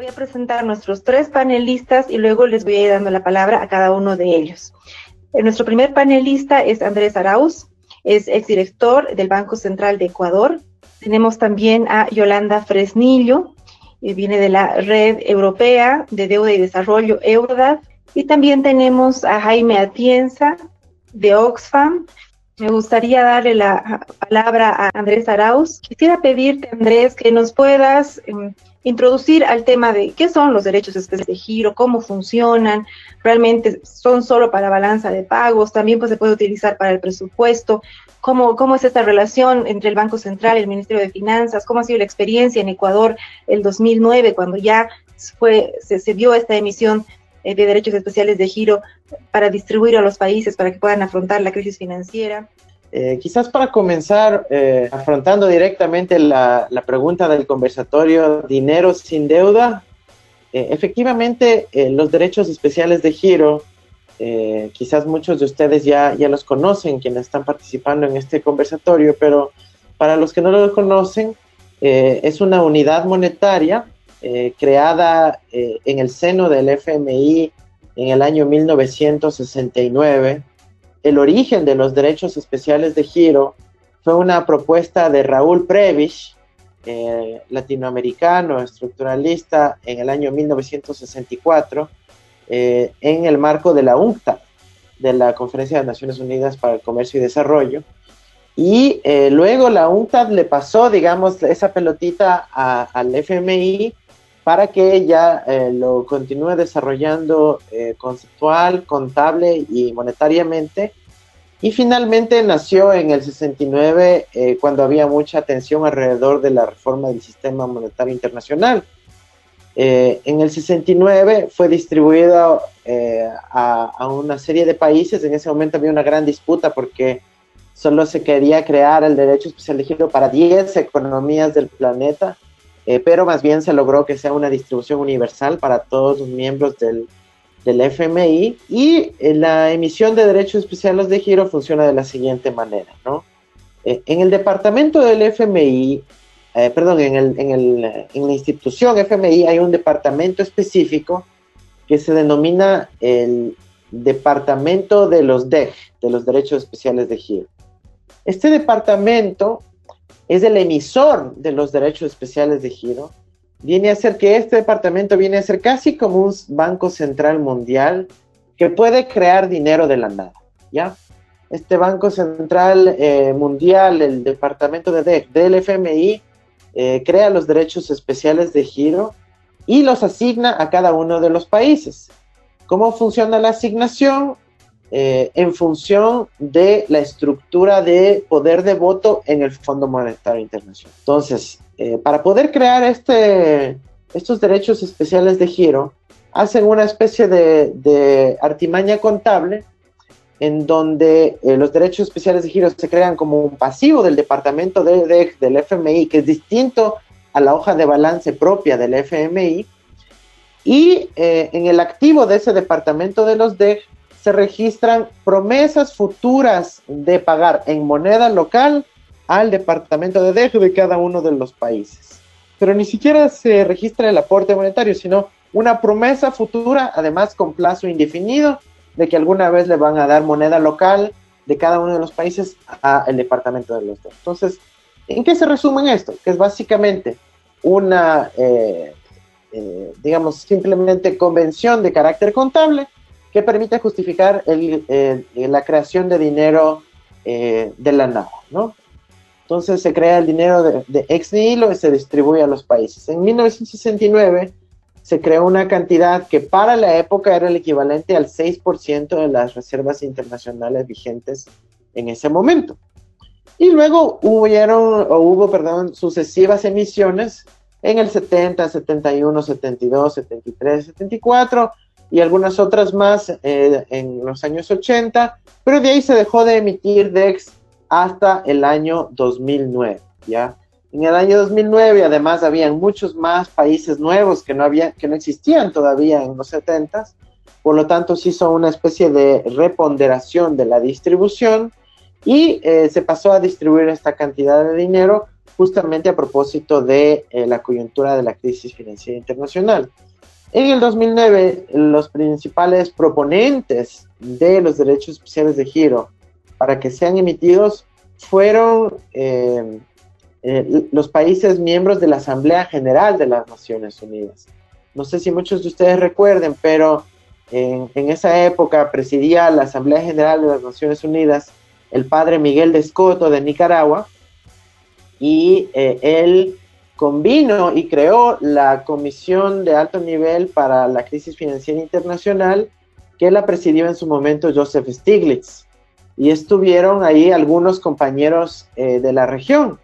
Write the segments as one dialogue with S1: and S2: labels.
S1: Voy a presentar nuestros tres panelistas y luego les voy a ir dando la palabra a cada uno de ellos. Eh, nuestro primer panelista es Andrés Arauz, es exdirector del Banco Central de Ecuador. Tenemos también a Yolanda Fresnillo, viene de la Red Europea de Deuda y Desarrollo, EURDAD. Y también tenemos a Jaime Atienza, de Oxfam. Me gustaría darle la palabra a Andrés Arauz. Quisiera pedirte, Andrés, que nos puedas em, introducir al tema de qué son los derechos especiales de giro, cómo funcionan, realmente son solo para balanza de pagos, también pues se puede utilizar para el presupuesto, cómo, cómo es esta relación entre el Banco Central y el Ministerio de Finanzas, cómo ha sido la experiencia en Ecuador el 2009 cuando ya fue, se, se vio esta emisión eh, de derechos especiales de giro para distribuir a los países para que puedan afrontar la crisis financiera.
S2: Eh, quizás para comenzar, eh, afrontando directamente la, la, pregunta del conversatorio dinero sin deuda, efectivamente los derechos especiales de giro, quizás muchos de ustedes ya, ya los conocen, quienes están participando en este conversatorio, pero para los que no lo conocen, es una unidad monetaria eh, creada eh, en el seno del FMI en el año 1969. El origen de los derechos especiales de giro fue una propuesta de Raúl Prebisch, eh, latinoamericano, estructuralista, en el año 1964, en el marco de la UNCTAD, de la Conferencia de Naciones Unidas para el Comercio y Desarrollo. Y luego la UNCTAD le pasó, digamos, esa pelotita al FMI para que ella eh, lo continúe desarrollando eh, conceptual, contable y monetariamente. Y finalmente nació en el 69 eh, cuando había mucha atención alrededor de la reforma del sistema monetario internacional. en el 69 fue distribuido a, a, una serie de países. En ese momento había una gran disputa porque solo se quería crear el derecho especial de giro para 10 economías del planeta eh, pero más bien se logró que sea una distribución universal para todos los miembros del, del FMI y eh, la emisión de derechos especiales de giro funciona de la siguiente manera, ¿no? Eh, en el departamento del FMI, perdón, en, el, en, en la institución FMI hay un departamento específico que se denomina el Departamento de los DEG, de los Derechos Especiales de Giro. Este departamento es el emisor de los derechos especiales de giro, viene a ser que este departamento viene a ser casi como un banco central mundial que puede crear dinero de la nada, ¿ya? Este banco central eh, mundial, el departamento de del FMI, eh, crea los derechos especiales de giro y los asigna a cada uno de los países. ¿Cómo funciona la asignación? Eh, en función de la estructura de poder de voto en el Fondo Monetario Internacional. Entonces, eh, para poder crear este, estos derechos especiales de giro, hacen una especie de, artimaña contable en donde eh, los derechos especiales de giro se crean como un pasivo del departamento de, de, del FMI, que es distinto a la hoja de balance propia del FMI, y en el activo de ese departamento de los DEG se registran promesas futuras de pagar en moneda local al departamento de DEG de cada uno de los países. Pero ni siquiera se registra el aporte monetario, sino una promesa futura, además con plazo indefinido, de que alguna vez le van a dar moneda local de cada uno de los países al departamento de los. Entonces, ¿en qué se resume esto? Que es básicamente una, eh, eh, digamos, simplemente convención de carácter contable que permite justificar la creación de dinero eh, de la nada, ¿no? Entonces se crea el dinero de, ex nihilo y se distribuye a los países. En 1969 se creó una cantidad que para la época era el equivalente al 6% de las reservas internacionales vigentes en ese momento. Y luego hubieron, o hubo, perdón, sucesivas emisiones en el 70, 71, 72, 73, 74, y algunas otras más eh, en los años 80, pero de ahí se dejó de emitir DEX hasta el año 2009, ¿ya? En el año 2009 además habían muchos más países nuevos que no, había, que no existían todavía en los 70, por lo tanto se hizo una especie de reponderación de la distribución y eh, se pasó a distribuir esta cantidad de dinero justamente a propósito de eh, la coyuntura de la crisis financiera internacional. En el 2009, los principales proponentes de los derechos especiales de giro para que sean emitidos fueron eh, eh, los países miembros de la Asamblea General de las Naciones Unidas. No sé si muchos de ustedes recuerden, pero en, esa época presidía la Asamblea General de las Naciones Unidas el padre Miguel de Escoto de Nicaragua y eh, él convino y creó la Comisión de Alto Nivel para la Crisis Financiera Internacional que la presidió en su momento Joseph Stiglitz. Y estuvieron ahí algunos compañeros eh, de la región,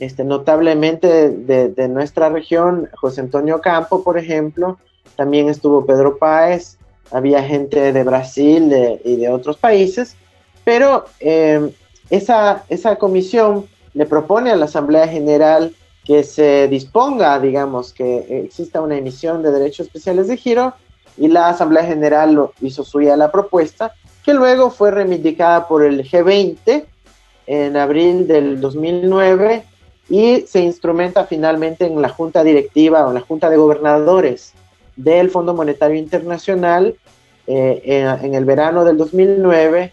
S2: este, notablemente de, nuestra región, José Antonio Campo, por ejemplo, también estuvo Pedro Páez, había gente de Brasil y de otros países, pero eh, esa, esa comisión le propone a la Asamblea General que se disponga, digamos, que exista una emisión de derechos especiales de giro y la Asamblea General lo hizo suya la propuesta, que luego fue reivindicada por el G20 en abril del 2009 y se instrumenta finalmente en la Junta Directiva o la Junta de Gobernadores del Fondo Monetario Internacional eh, en, el verano del 2009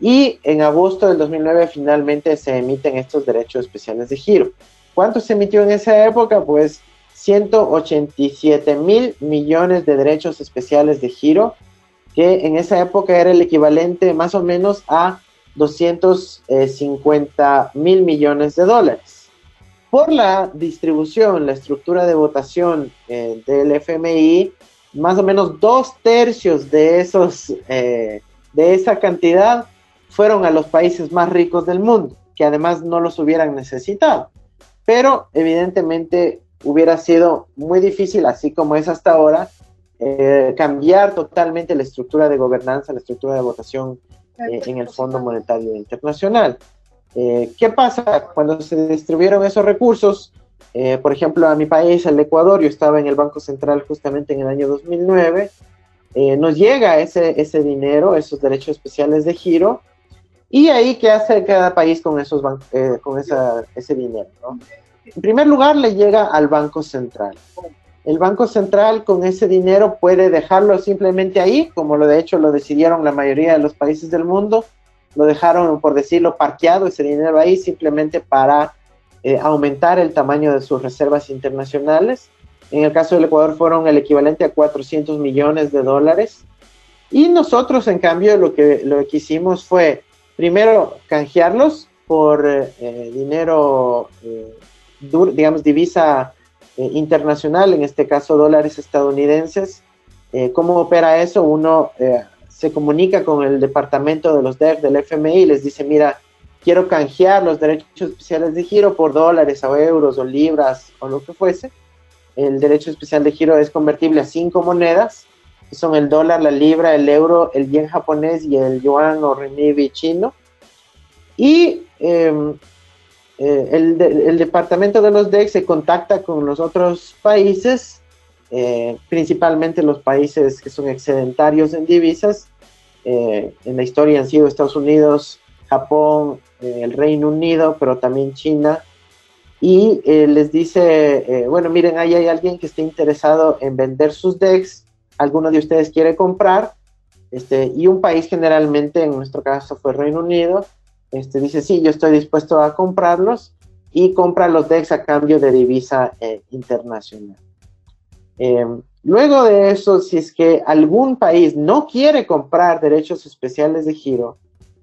S2: y en agosto del 2009 finalmente se emiten estos derechos especiales de giro. ¿Cuánto se emitió en esa época? Pues 187 mil millones de derechos especiales de que en esa época era el equivalente más o menos a 250 mil millones de dólares. Por la distribución, la estructura de votación eh, del FMI, más o menos dos tercios de, esos, eh, de esa cantidad fueron a los países más ricos del mundo, que además no los hubieran necesitado. Pero evidentemente hubiera sido muy difícil, así como es hasta ahora, eh, cambiar totalmente la estructura de gobernanza, la estructura de votación eh, en el Fondo Monetario Internacional. Eh, ¿Qué pasa cuando se distribuyeron esos recursos? por ejemplo, a mi país, el Ecuador, yo estaba en el Banco Central justamente en el año 2009, nos llega ese, ese dinero, esos derechos especiales de giro, y ahí, ¿qué hace cada país con, esos eh, con ese dinero? En primer lugar, le llega al Banco Central. El Banco Central con ese dinero puede dejarlo simplemente ahí, como lo de hecho lo decidieron la mayoría de los países del mundo. Lo dejaron, por decirlo, parqueado ese dinero ahí simplemente para eh, aumentar el tamaño de sus reservas internacionales. En el caso del Ecuador fueron el equivalente a 400 millones de dólares. Y nosotros, en cambio, lo que, lo que hicimos fue primero canjearlos por eh, dinero, eh, digamos, divisa eh, internacional, en este caso dólares estadounidenses. ¿Cómo opera eso? Uno se comunica con el departamento de los DEF del FMI y les dice, mira, quiero canjear los derechos especiales de giro por dólares o euros o libras o lo que fuese. El derecho especial de giro es convertible a cinco monedas son el dólar, la libra, el euro, el yen japonés y el yuan o renminbi chino. Y em, eh, el, departamento de los DEX se contacta con los otros países, eh, principalmente los países que son excedentarios en divisas. Eh, en la historia han sido Estados Unidos, Japón, el Reino Unido, pero también China. Y les dice, bueno, miren, ahí hay alguien que esté interesado en vender sus DEX alguno de ustedes quiere comprar, este, y un país generalmente, en nuestro caso fue Reino Unido, este, dice, sí, yo estoy dispuesto a comprarlos y compra los DEX a cambio de divisa eh, internacional. Em, luego de eso, si es que algún país no quiere comprar derechos especiales de giro,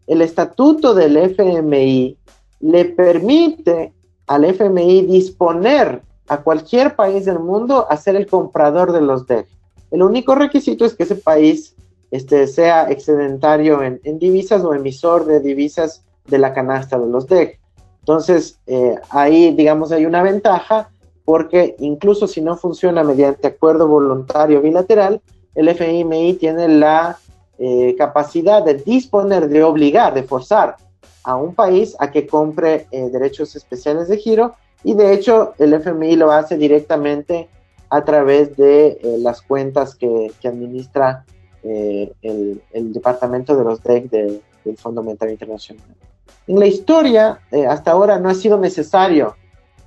S2: el estatuto del FMI le permite al FMI disponer a cualquier país del mundo a ser el comprador de los DEX. El único requisito es que ese país este, sea excedentario en, divisas o emisor de divisas de la canasta de los DEC. Entonces, eh, ahí, digamos, hay una ventaja porque incluso si no funciona mediante acuerdo voluntario bilateral, el FMI tiene la eh, capacidad de disponer, de obligar, de forzar a un país a que compre eh, derechos especiales de giro y de hecho el FMI lo hace directamente a través de eh, las cuentas que, administra eh, el, departamento de los DEC del Fondo Monetario Internacional. En la historia, eh, hasta ahora no ha sido necesario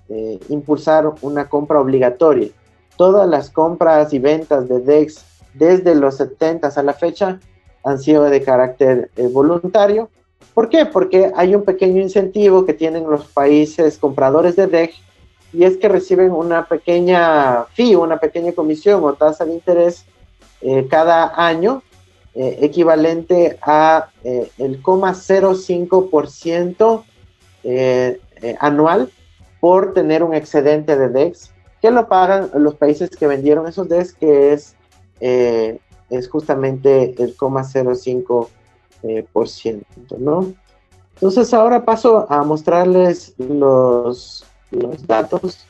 S2: eh, impulsar una compra obligatoria. Todas las compras y ventas de DEX desde los 70 a la fecha han sido de carácter eh, voluntario. ¿Por qué? Porque hay un pequeño incentivo que tienen los países compradores de DEX y es que reciben una pequeña fee, una pequeña comisión o tasa de interés eh, cada año, eh, equivalente a eh, el 0,05% anual por tener un excedente de DEX, que lo pagan los países que vendieron esos DEX, que es, es justamente el 0,05%, ¿no? Entonces ahora paso a mostrarles los, los datos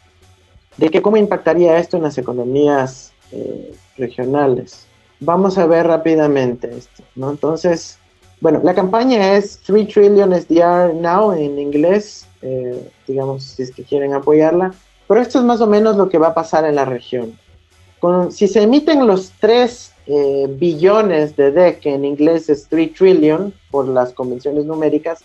S2: de que cómo impactaría esto en las economías eh, regionales. Vamos a ver rápidamente esto, ¿no? Entonces, bueno, la campaña es 3 trillion SDR now en inglés, eh, digamos, si es que quieren apoyarla, pero esto es más o menos lo que va a pasar en la región. Con, si se emiten los 3 eh, billones de DEC, que en inglés es 3 trillion por las convenciones numéricas,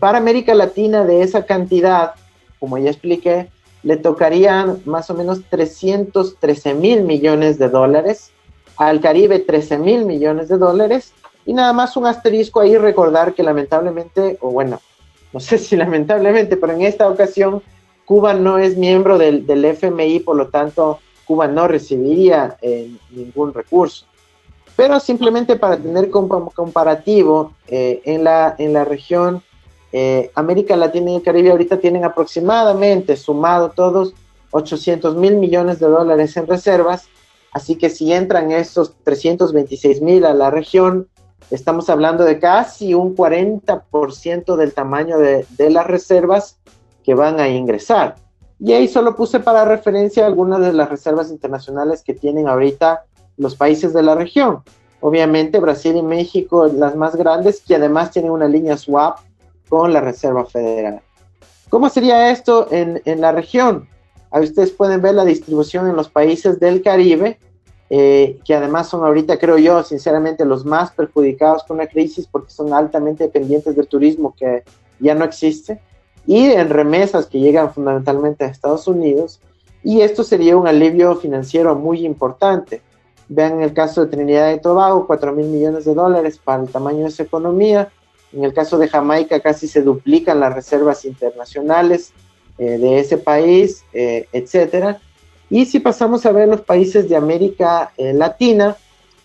S2: para América Latina de esa cantidad como ya expliqué, le tocarían más o menos 313 mil millones de dólares, al Caribe 13 mil millones de dólares, y nada más un asterisco ahí recordar que lamentablemente, o bueno, no sé si lamentablemente, pero en esta ocasión Cuba no es miembro del, FMI, por lo tanto Cuba no recibiría eh, ningún recurso. Pero simplemente para tener comparativo, eh, en, la, en la región eh, América Latina y el Caribe ahorita tienen aproximadamente, sumado todos, 800 mil millones de dólares en reservas. Así que si entran estos 326 mil a la región, estamos hablando de casi un 40% del tamaño de, de, las reservas que van a ingresar. Y ahí solo puse para referencia algunas de las reservas internacionales que tienen ahorita los países de la región. Obviamente Brasil y México las más grandes y además tienen una línea swap con la Reserva Federal. ¿Cómo sería esto en, la región? Ahí ustedes pueden ver la distribución en los países del Caribe, eh, que además son ahorita, creo yo, sinceramente, los más perjudicados con la crisis porque son altamente dependientes del turismo que ya no existe, y en remesas que llegan fundamentalmente a Estados Unidos, y esto sería un alivio financiero muy importante. Vean el caso de Trinidad y Tobago, 4 mil millones de dólares para el tamaño de esa economía, en el caso de Jamaica casi se duplican las reservas internacionales eh, de ese país, eh, etcétera. Y si pasamos a ver los países de América eh, Latina,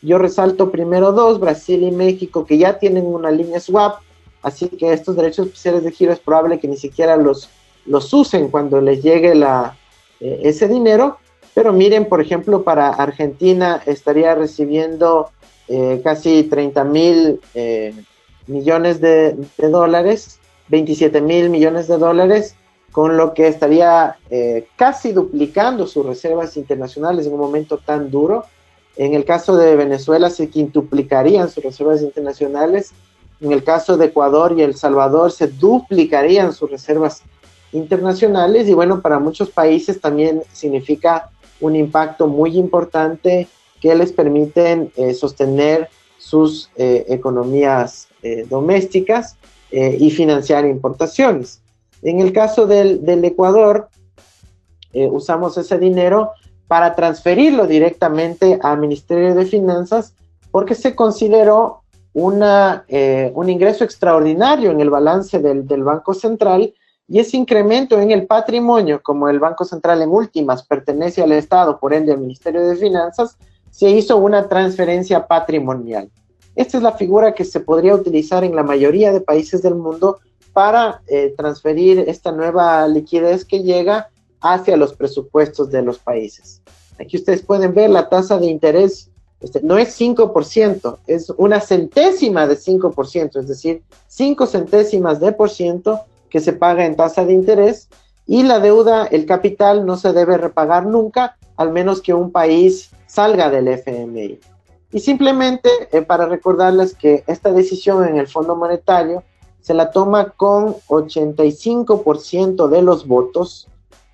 S2: yo resalto primero dos, Brasil y México, que ya tienen una línea swap, así que estos derechos especiales de giro es probable que ni siquiera los, los usen cuando les llegue la, ese dinero. Pero miren, por ejemplo, para Argentina estaría recibiendo casi 30 mil millones de, dólares, 27 mil millones de dólares, con lo que estaría eh, casi duplicando sus reservas internacionales en un momento tan duro. En el caso de Venezuela se quintuplicarían sus reservas internacionales. En el caso de Ecuador y El Salvador se duplicarían sus reservas internacionales y bueno, para muchos países también significa un impacto muy importante que les permiten eh, sostener sus eh, economías eh, domésticas eh, y financiar importaciones. En el caso del, Ecuador, eh, usamos ese dinero para transferirlo directamente al Ministerio de Finanzas porque se consideró una, un ingreso extraordinario en el balance del, del, Banco Central y ese incremento en el patrimonio, como el Banco Central en últimas pertenece al Estado, por ende al Ministerio de Finanzas, se hizo una transferencia patrimonial. Esta es la figura que se podría utilizar en la mayoría de países del mundo para eh, transferir esta nueva liquidez que llega hacia los presupuestos de los países. Aquí ustedes pueden ver la tasa de interés, este, no es 5%, es una centésima de 5%, es decir, 5 centésimas de por ciento que se paga en tasa de interés y la deuda, el capital no se debe repagar nunca, al menos que un país salga del FMI. Y simplemente eh, para recordarles que esta decisión en el Fondo Monetario se la toma con 85% de los votos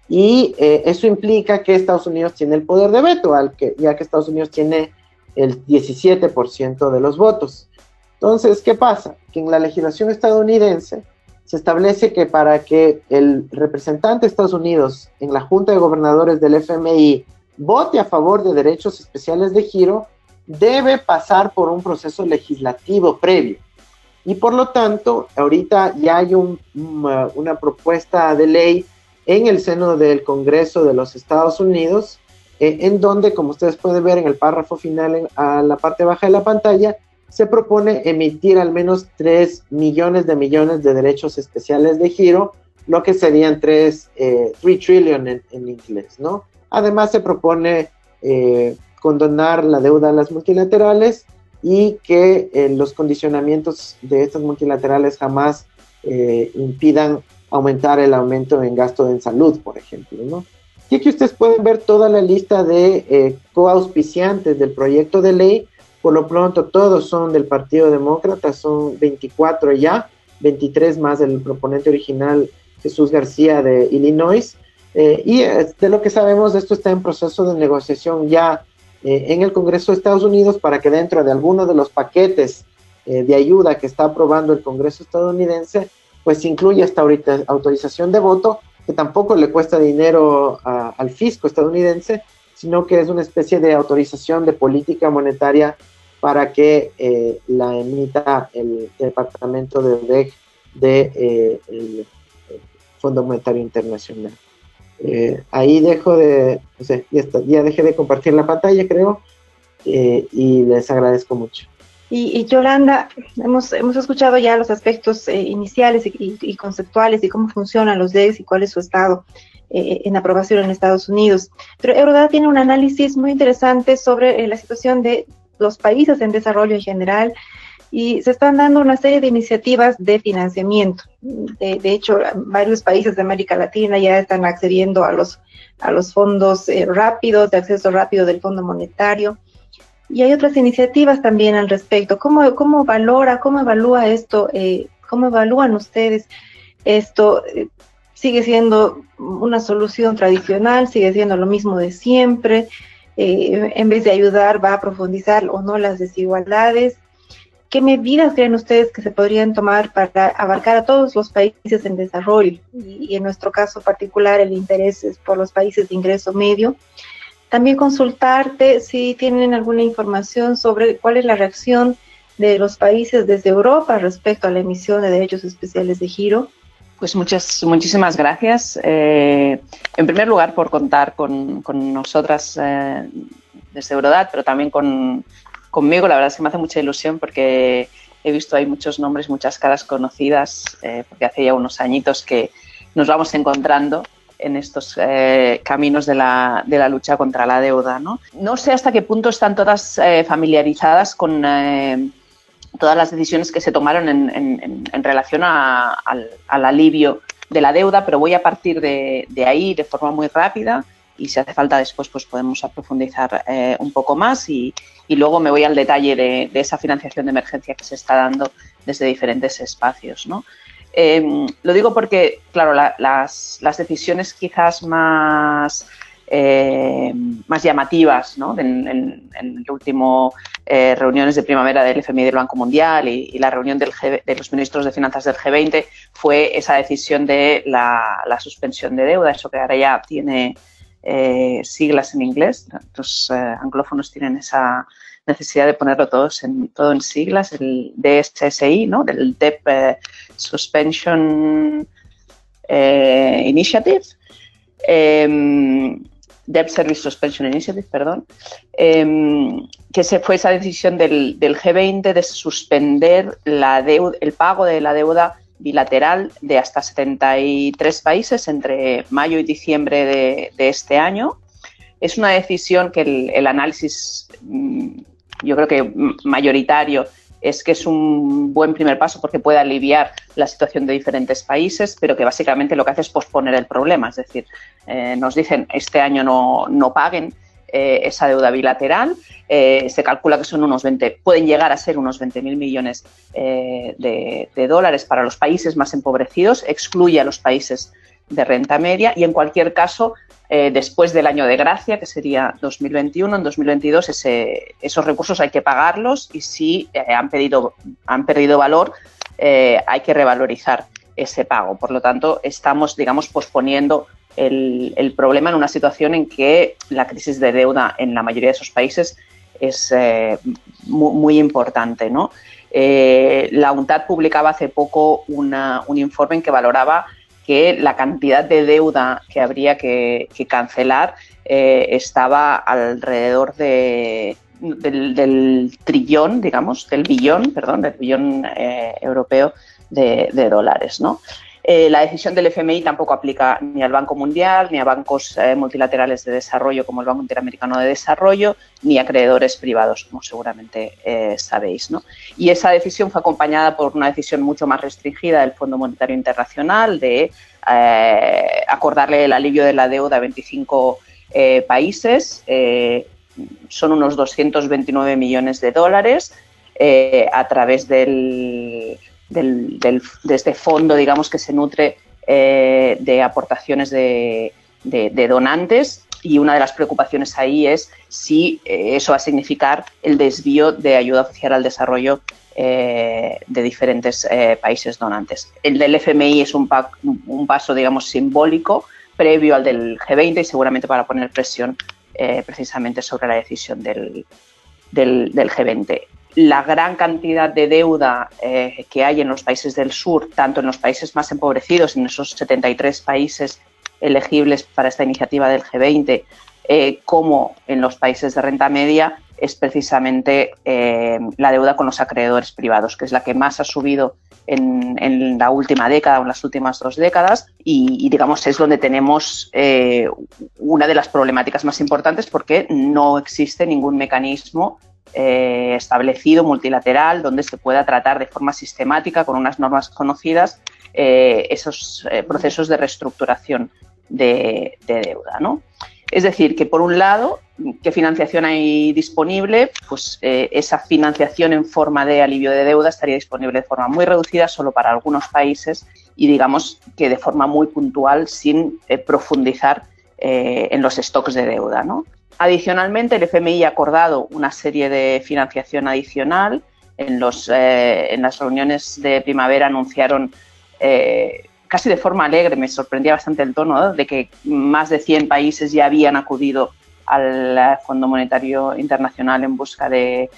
S2: y eh, eso implica que Estados Unidos tiene el poder de veto, al que, ya que Estados Unidos tiene el 17% de los votos. Entonces, ¿qué pasa? Que en la legislación estadounidense se establece que para que el representante de Estados Unidos en la Junta de Gobernadores del FMI vote a favor de derechos especiales de giro, debe pasar por un proceso legislativo previo. Y por lo tanto, ahorita ya hay una propuesta de ley en el seno del Congreso de los Estados Unidos, eh, en donde, como ustedes pueden ver en el párrafo final, a la parte baja de la pantalla, se propone emitir al menos 3 millones de millones de derechos especiales de giro, lo que serían 3, eh, trillion en, inglés, ¿no? Además se propone eh, condonar la deuda a las multilaterales y que eh, los condicionamientos de estas multilaterales jamás eh, impidan aumentar el aumento en gasto en salud, por ejemplo, ¿no? Y aquí ustedes pueden ver toda la lista de coauspiciantes del proyecto de ley, por lo pronto, todos son del Partido Demócrata, son 24 ya, 23 más del proponente original Jesús García de Illinois. Eh, y eh, de lo que sabemos, esto está en proceso de negociación ya eh, en el Congreso de Estados Unidos para que dentro de alguno de los paquetes de ayuda que está aprobando el Congreso estadounidense, pues incluya esta autorización de voto, que tampoco le cuesta dinero al fisco estadounidense, sino que es una especie de autorización de política monetaria para que eh, la emita el Departamento de ODEC del de, eh, Fondo Monetario Internacional. Eh, ahí dejo de, o sea, ya, ya, dejé de compartir la pantalla, creo, y les agradezco mucho.
S1: Y, Yolanda, hemos, hemos escuchado ya los aspectos iniciales y, conceptuales y cómo funcionan los DEX y cuál es su estado en aprobación en Estados Unidos. Pero Eurodata tiene un análisis muy interesante sobre la situación de los países en desarrollo en general y se están dando una serie de iniciativas de financiamiento. De, hecho, varios países de América Latina ya están accediendo a los, a los fondos eh, rápidos, de acceso rápido del Fondo Monetario. Y hay otras iniciativas también al respecto. ¿Cómo, cómo valora, cómo evalúa esto? Eh, ¿Cómo evalúan ustedes esto? Eh, ¿Sigue siendo una solución tradicional? ¿Sigue siendo lo mismo de siempre? Eh, en vez de ayudar, va a profundizar o no las desigualdades. ¿Qué medidas creen ustedes que se podrían tomar para abarcar a todos los países en desarrollo? Y, en nuestro caso particular, el interés es por los países de ingreso medio. También consultarte si tienen alguna información sobre cuál es la reacción de los países desde Europa respecto a la emisión de derechos especiales de giro
S3: pues muchas, muchísimas gracias. Eh, en primer lugar, por contar con, nosotras eh, desde Eurodat, pero también con, conmigo. La verdad es que me hace mucha ilusión porque he visto ahí muchos nombres, muchas caras conocidas, eh, porque hace ya unos añitos que nos vamos encontrando en estos caminos de la, de la, lucha contra la deuda. ¿no? no sé hasta qué punto están todas familiarizadas con todas las decisiones que se tomaron en, relación al, alivio de la deuda, pero voy a partir de, ahí de forma muy rápida y si hace falta después pues podemos profundizar eh, un poco más y, luego me voy al detalle de, esa financiación de emergencia que se está dando desde diferentes espacios. Em, lo digo porque, claro, las, las decisiones quizás más eh, más llamativas ¿no? en, en, en, el último eh, reuniones de primavera del FMI del Banco Mundial y, la reunión del de los ministros de finanzas del G20 fue esa decisión de la, suspensión de deuda, eso que ahora ya tiene eh, siglas en inglés. Los anglófonos tienen esa necesidad de ponerlo todos en, todo en siglas, el DSSI, ¿no? del Debt Suspension Initiative. Em, Debt Service Suspension Initiative, perdón, em, que se fue esa decisión del, G20 de suspender la el pago de la deuda bilateral de hasta 73 países entre mayo y diciembre de, este año. Es una decisión que el análisis, mm, yo creo que mayoritario, es que es un buen primer paso porque puede aliviar la situación de diferentes países, pero que básicamente lo que hace es posponer el problema. Es decir, eh, nos dicen este año no, paguen eh, esa deuda bilateral. Eh, se calcula que son unos 20, pueden llegar a ser unos 20.000 millones de, de, dólares para los países más empobrecidos, excluye a los países de renta media y en cualquier caso eh, después del año de gracia, que sería 2021, en 2022 ese, esos recursos hay que pagarlos y si eh, han, han perdido valor, eh, hay que revalorizar ese pago. Por lo tanto, estamos, digamos, posponiendo el, problema en una situación en que la crisis de deuda en la mayoría de esos países es eh, muy, importante. ¿no? Eh, la UNTAD publicaba hace poco un informe en que valoraba que la cantidad de deuda que habría que, cancelar eh, estaba alrededor de, del, trillón, digamos, del billón, perdón, del billón europeo de, de, dólares, ¿no? Eh, la decisión del FMI tampoco aplica ni al Banco Mundial, ni a bancos eh, multilaterales de desarrollo como el Banco Interamericano de Desarrollo, ni a acreedores privados, como seguramente eh, sabéis. Y esa decisión fue acompañada por una decisión mucho más restringida del Fondo Monetario Internacional de acordarle el alivio de la deuda a 25 países. son unos 229 millones de dólares a través del de este fondo, digamos, que se nutre eh, de aportaciones de, donantes y una de las preocupaciones ahí es si eh, eso va a significar el desvío de ayuda oficial al desarrollo eh, de diferentes países donantes. El del FMI es un, un, paso, digamos, simbólico previo al del G20 y seguramente para poner presión precisamente sobre la decisión del, del, del G20 la gran cantidad de deuda eh, que hay en los países del sur, tanto en los países más empobrecidos, en esos 73 países elegibles para esta iniciativa del G20, eh, como en los países de renta media, es precisamente eh, la deuda con los acreedores privados, que es la que más ha subido en, la última década o en las últimas dos décadas y, digamos es donde tenemos una de las problemáticas más importantes porque no existe ningún mecanismo eh, establecido, multilateral, donde se pueda tratar de forma sistemática, con unas normas conocidas, eh, esos eh, procesos de reestructuración de, deuda. ¿no? Es decir, que por un lado, ¿qué financiación hay disponible? Pues esa financiación en forma de alivio de deuda estaría disponible de forma muy reducida solo para algunos países y digamos que de forma muy puntual sin profundizar en los stocks de deuda. ¿no? Adicionalmente, el FMI ha acordado una serie de financiación adicional. En, los, eh, en las reuniones de primavera anunciaron eh, casi de forma alegre, me sorprendía bastante el tono, de que más de 100 países ya habían acudido al Fondo Monetario Internacional en busca de,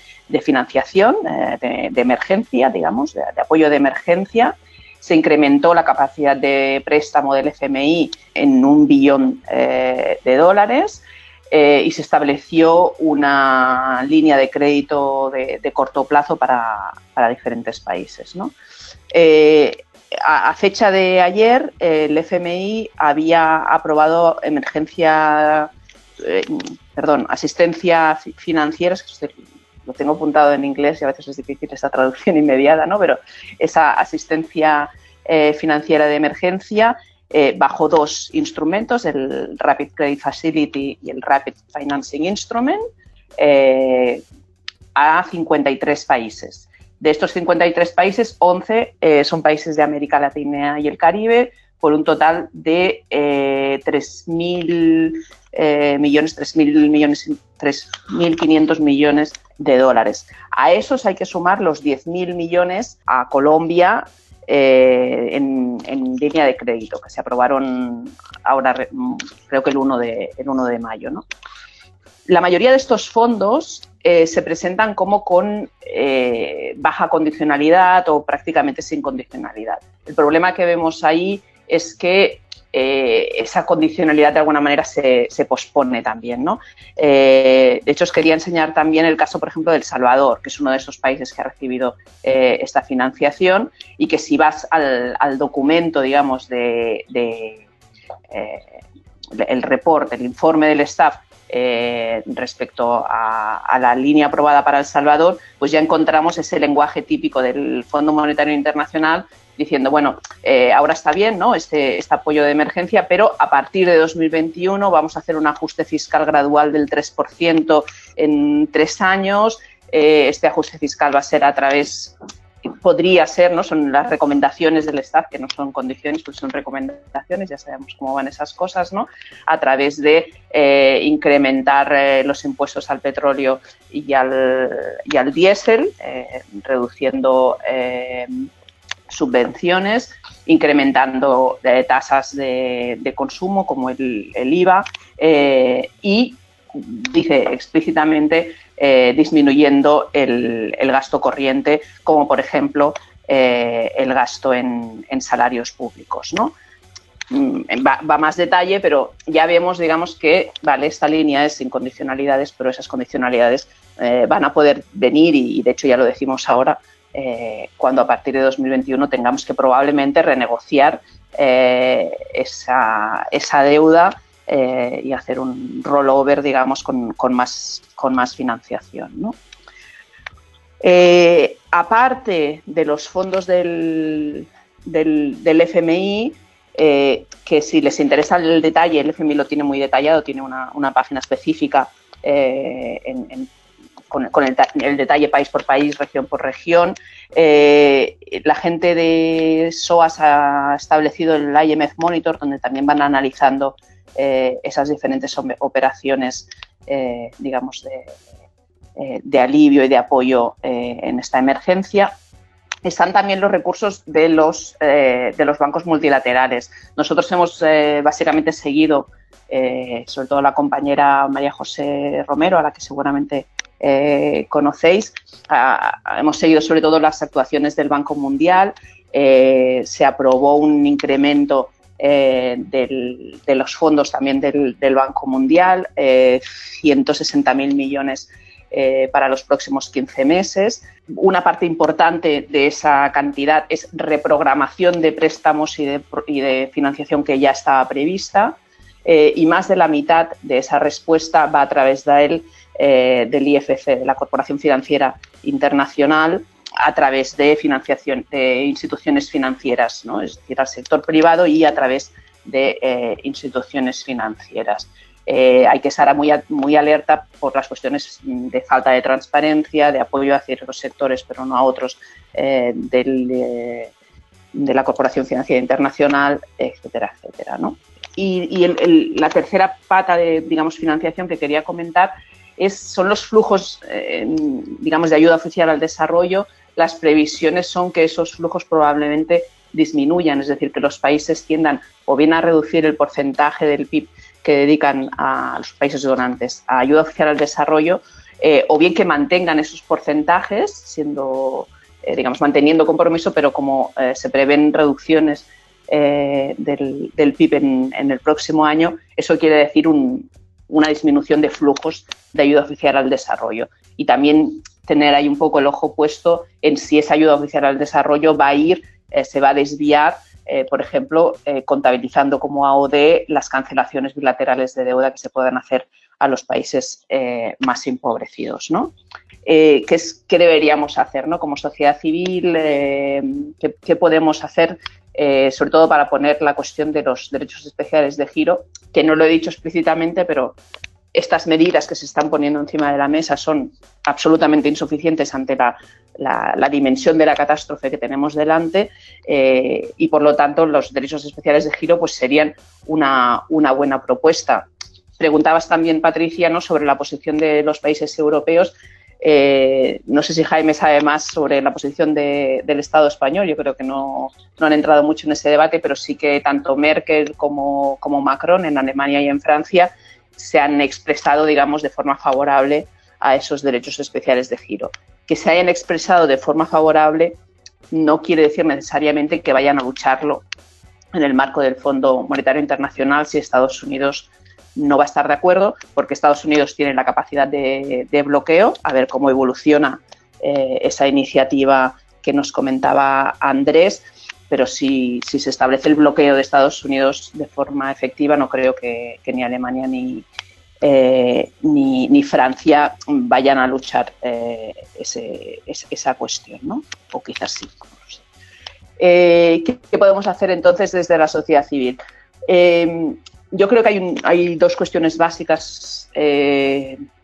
S3: financiación, eh, de, emergencia, digamos, de, apoyo de emergencia. Se incrementó la capacidad de préstamo del FMI en un billón de dólares eh, y se estableció una línea de crédito de, corto plazo para, diferentes países. Eh, a, fecha de ayer, el FMI había aprobado emergencia, eh, perdón, asistencia financiera, lo tengo apuntado en inglés y a veces es difícil esa traducción inmediata, ¿no? pero esa asistencia financiera de emergencia eh, bajo dos instrumentos, el Rapid Credit Facility y el Rapid Financing Instrument, eh, a 53 países. De estos 53 países, 11 eh, son países de América Latina y el Caribe, por un total de 3.000 millones, 3.000 millones, 3.500 millones de dólares. A esos hay que sumar los 10.000 millones a Colombia, eh, en, línea de crédito, que se aprobaron ahora, creo que el 1 de, el 1 de mayo. ¿no? La mayoría de estos fondos eh, se presentan como con eh, baja condicionalidad o prácticamente sin condicionalidad. El problema que vemos ahí es que eh, esa condicionalidad de alguna manera se, pospone también. ¿no? Eh, de hecho, os quería enseñar también el caso, por ejemplo, del Salvador, que es uno de esos países que ha recibido eh, esta financiación y que si vas al, documento, digamos, de, el reporte, el informe del staff respecto a, la línea aprobada para El Salvador, pues ya encontramos ese lenguaje típico del Fondo Monetario Internacional diciendo, bueno, eh, ahora está bien ¿no? Este, este, apoyo de emergencia, pero a partir de 2021 vamos a hacer un ajuste fiscal gradual del 3% en tres años. Eh, este ajuste fiscal va a ser a través, podría ser, ¿no? Son las recomendaciones del staff, que no son condiciones, pues son recomendaciones, ya sabemos cómo van esas cosas, ¿no? A través de eh, incrementar los impuestos al petróleo y al, y al diésel, reduciendo subvenciones, incrementando eh, tasas de, consumo como el, IVA y dice explícitamente disminuyendo el, gasto corriente, como por ejemplo el gasto en, salarios públicos. ¿no? Mm, va, más detalle, pero ya vemos, digamos, que vale, esta línea es sin condicionalidades, pero esas condicionalidades eh, van a poder venir y, de hecho ya lo decimos ahora, eh, cuando a partir de 2021 tengamos que probablemente renegociar eh, esa, deuda y hacer un rollover, digamos, con, más, con más financiación. ¿no? aparte de los fondos del, del, FMI, eh, que si les interesa el detalle, el FMI lo tiene muy detallado, tiene una, página específica eh, con, el, detalle país por país, región por región. Eh, la gente de SOAS ha establecido el IMF Monitor, donde también van analizando esas diferentes operaciones, digamos, de, alivio y de apoyo en esta emergencia están también los recursos de los, eh, de los bancos multilaterales. Nosotros hemos eh, básicamente seguido, eh, sobre todo la compañera María José Romero, a la que seguramente conocéis, hemos seguido sobre todo las actuaciones del Banco Mundial. se aprobó un incremento de los fondos también del, Banco Mundial, 160.000 millones eh, para los próximos 15 meses. Una parte importante de esa cantidad es reprogramación de préstamos y de, financiación que ya estaba prevista. Eh, y más de la mitad de esa respuesta va a través de él, eh, del IFC, de la Corporación Financiera Internacional, a través de financiación de instituciones financieras, ¿no? es decir, al sector privado y a través de instituciones financieras. Eh, hay que estar muy, alerta por las cuestiones de falta de transparencia, de apoyo a ciertos sectores, pero no a otros, eh, de, la Corporación Financiera Internacional, etcétera, etcétera. Y, la tercera pata de digamos, financiación que quería comentar es, son los flujos eh, digamos, de ayuda oficial al desarrollo. Las previsiones son que esos flujos probablemente disminuyan, es decir, que los países tiendan o bien a reducir el porcentaje del PIB que dedican a los países donantes a ayuda oficial al desarrollo, eh, o bien que mantengan esos porcentajes, siendo, eh, digamos, manteniendo compromiso, pero como se prevén reducciones del, PIB en, el próximo año, eso quiere decir una disminución de flujos de ayuda oficial al desarrollo. Y también tener ahí un poco el ojo puesto en si esa ayuda oficial al desarrollo va a ir, se va a desviar eh, por ejemplo, eh, contabilizando como AOD las cancelaciones bilaterales de deuda que se puedan hacer a los países eh, más empobrecidos. ¿no? ¿qué, es, ¿qué, deberíamos hacer ¿no? como sociedad civil? ¿qué, podemos hacer? Sobre todo para poner la cuestión de los derechos especiales de giro, que no lo he dicho explícitamente, pero estas medidas que se están poniendo encima de la mesa son absolutamente insuficientes ante la, dimensión de la catástrofe que tenemos delante eh, y, por lo tanto, los derechos especiales de giro pues, serían una, buena propuesta. Preguntabas también, Patricia, ¿no? sobre la posición de los países europeos. Eh, no sé si Jaime sabe más sobre la posición del Estado español. Yo creo que no, han entrado mucho en ese debate, pero sí que tanto Merkel como, como Macron en Alemania y en Francia se han expresado, digamos, de forma favorable a esos derechos especiales de giro. Que se hayan expresado de forma favorable no quiere decir necesariamente que vayan a lucharlo en el marco del Fondo Monetario Internacional si Estados Unidos no va a estar de acuerdo, porque Estados Unidos tiene la capacidad de, bloqueo, a ver cómo evoluciona eh, esa iniciativa que nos comentaba Andrés, pero si, se establece el bloqueo de Estados Unidos de forma efectiva, no creo que, ni Alemania eh, ni, ni, Francia vayan a luchar eh, esa cuestión, ¿no? O quizás sí. ¿qué, podemos hacer entonces desde la sociedad civil? Yo creo que hay, hay, dos cuestiones básicas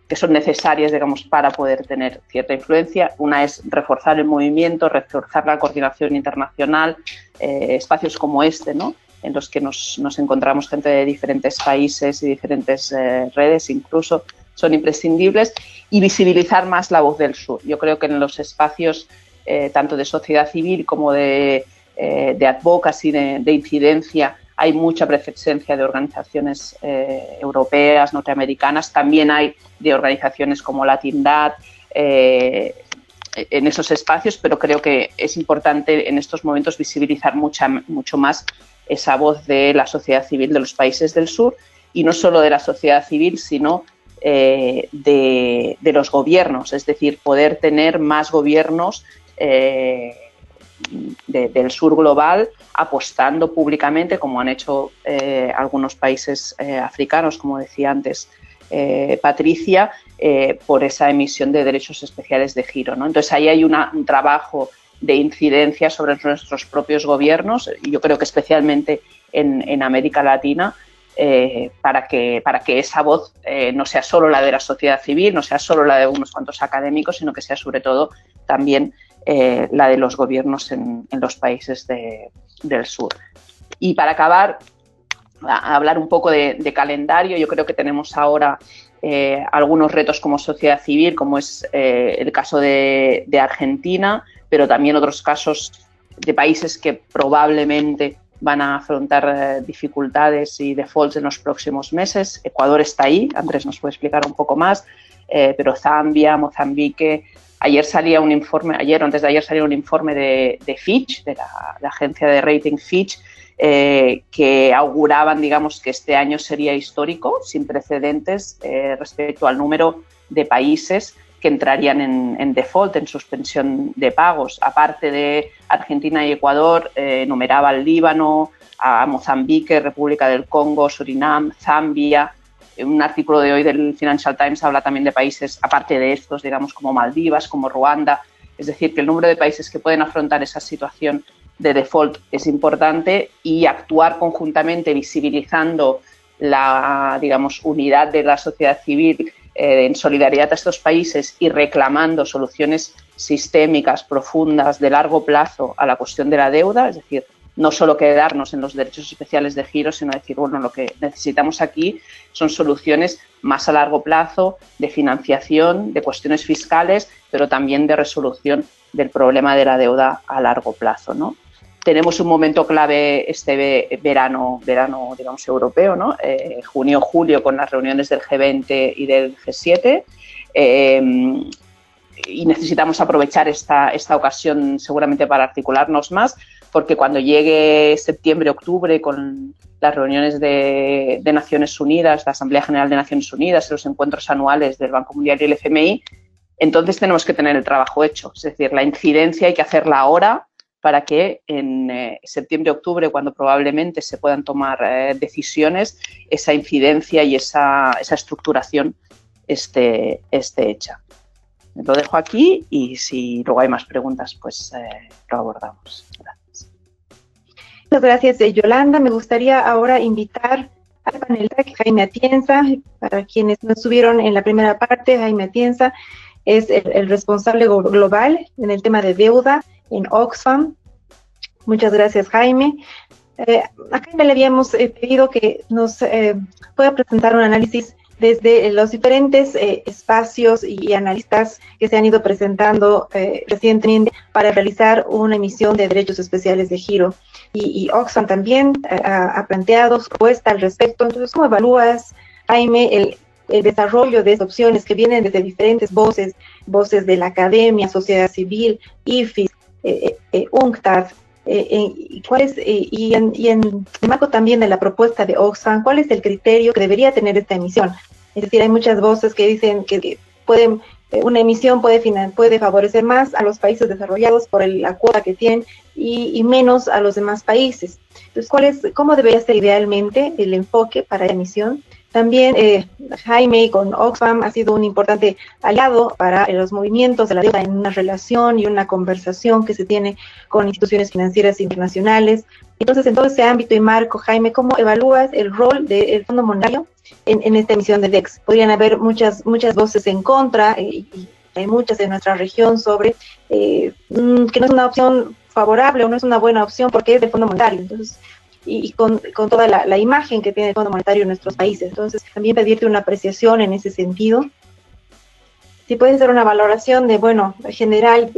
S3: que son necesarias, digamos, para poder tener cierta influencia. Una es reforzar el movimiento, reforzar la coordinación internacional, eh, espacios como este, ¿no? en los que nos, encontramos gente de diferentes países y diferentes eh, redes incluso, son imprescindibles, y visibilizar más la voz del sur. Yo creo que en los espacios eh, tanto de sociedad civil como de eh, de advocacy, de, incidencia, hay mucha presencia de organizaciones eh, europeas, norteamericanas, también hay de organizaciones como Latindad eh, en esos espacios, pero creo que es importante en estos momentos visibilizar mucha, mucho más esa voz de la sociedad civil de los países del sur y no solo de la sociedad civil, sino eh, de, los gobiernos, es decir, poder tener más gobiernos eh, del sur global apostando públicamente, como han hecho eh, algunos países africanos, como decía antes Patricia, por esa emisión de derechos especiales de giro. ¿no? Entonces ahí hay un trabajo de incidencia sobre nuestros propios gobiernos, yo creo que especialmente en América Latina, eh, para, que, para que esa voz eh, no sea solo la de la sociedad civil, no sea solo la de unos cuantos académicos, sino que sea sobre todo también eh, la de los gobiernos en, los países del sur. Y para acabar, hablar un poco de, calendario, yo creo que tenemos ahora algunos retos como sociedad civil, como es el caso de, Argentina, pero también otros casos de países que probablemente van a afrontar eh, dificultades y defaults en los próximos meses. Ecuador está ahí, Andrés nos puede explicar un poco más, eh, pero Zambia, Mozambique. Ayer salía un informe, ayer o antes de ayer salía un informe de, Fitch, de la, agencia de rating Fitch, eh, que auguraban, digamos, que este año sería histórico, sin precedentes respecto al número de países que entrarían en, default, en suspensión de pagos. Aparte de Argentina y Ecuador, eh, enumeraba al Líbano, a Mozambique, República del Congo, Surinam, Zambia. Un artículo de hoy del Financial Times habla también de países, aparte de estos, digamos, como Maldivas, como Ruanda. Es decir, que el número de países que pueden afrontar esa situación de default es importante y actuar conjuntamente visibilizando la, digamos, unidad de la sociedad civil eh, en solidaridad a estos países y reclamando soluciones sistémicas, profundas, de largo plazo a la cuestión de la deuda, es decir, no solo quedarnos en los derechos especiales de giro, sino decir, bueno, lo que necesitamos aquí son soluciones más a largo plazo de financiación, de cuestiones fiscales, pero también de resolución del problema de la deuda a largo plazo, ¿no? tenemos un momento clave este verano, verano digamos, europeo, ¿no? Eh, junio, julio, con las reuniones del G20 y del G7. Eh, y necesitamos aprovechar esta, esta ocasión seguramente para articularnos más, porque cuando llegue septiembre, octubre, con las reuniones de, de Naciones Unidas, la Asamblea General de Naciones Unidas, los encuentros anuales del Banco Mundial y el FMI, entonces tenemos que tener el trabajo hecho. Es decir, la incidencia hay que hacerla ahora para que en eh, septiembre-octubre, cuando probablemente se puedan tomar eh, decisiones, esa incidencia y esa, estructuración esté, esté, hecha. Lo dejo aquí y si luego hay más preguntas, pues eh, lo abordamos. Gracias.
S1: Muchas gracias, Yolanda. Me gustaría ahora invitar al panelista Jaime Atienza, para quienes no estuvieron en la primera parte, Jaime Atienza es el responsable global en el tema de deuda en Oxfam. Muchas gracias, Jaime. Eh, a Jaime le habíamos eh, pedido que nos eh, pueda presentar un análisis desde los diferentes espacios y, analistas que se han ido presentando recientemente para realizar una emisión de derechos especiales de giro. Y, Oxfam también ha, planteado su propuesta al respecto. Entonces, ¿cómo evalúas, Jaime, el, desarrollo de estas opciones que vienen desde diferentes voces, voces de la academia, sociedad civil, IFIS, eh, eh, UNCTAD, eh, ¿cuál es, y, en, y en el marco también de la propuesta de Oxfam, ¿cuál es el criterio que debería tener esta emisión? Es decir, hay muchas voces que dicen que, pueden, una emisión puede, puede favorecer más a los países desarrollados por la cuota que tienen y, menos a los demás países. Entonces, ¿cuál es, ¿cómo debería ser idealmente el enfoque para la emisión? También eh, Jaime con Oxfam ha sido un importante aliado para los movimientos de la deuda en una relación y una conversación que se tiene con instituciones financieras internacionales. Entonces, en todo ese ámbito y marco, Jaime, ¿cómo evalúas el rol del Fondo Monetario en, esta emisión de DEX? Podrían haber muchas, muchas voces en contra eh, y hay muchas en nuestra región sobre eh, mm, que no es una opción favorable o no es una buena opción porque es del Fondo Monetario. Entonces, y, con, toda la, imagen que tiene el Fondo Monetario en nuestros países. Entonces, también pedirte una apreciación en ese sentido. Si puedes hacer una valoración de, bueno, general,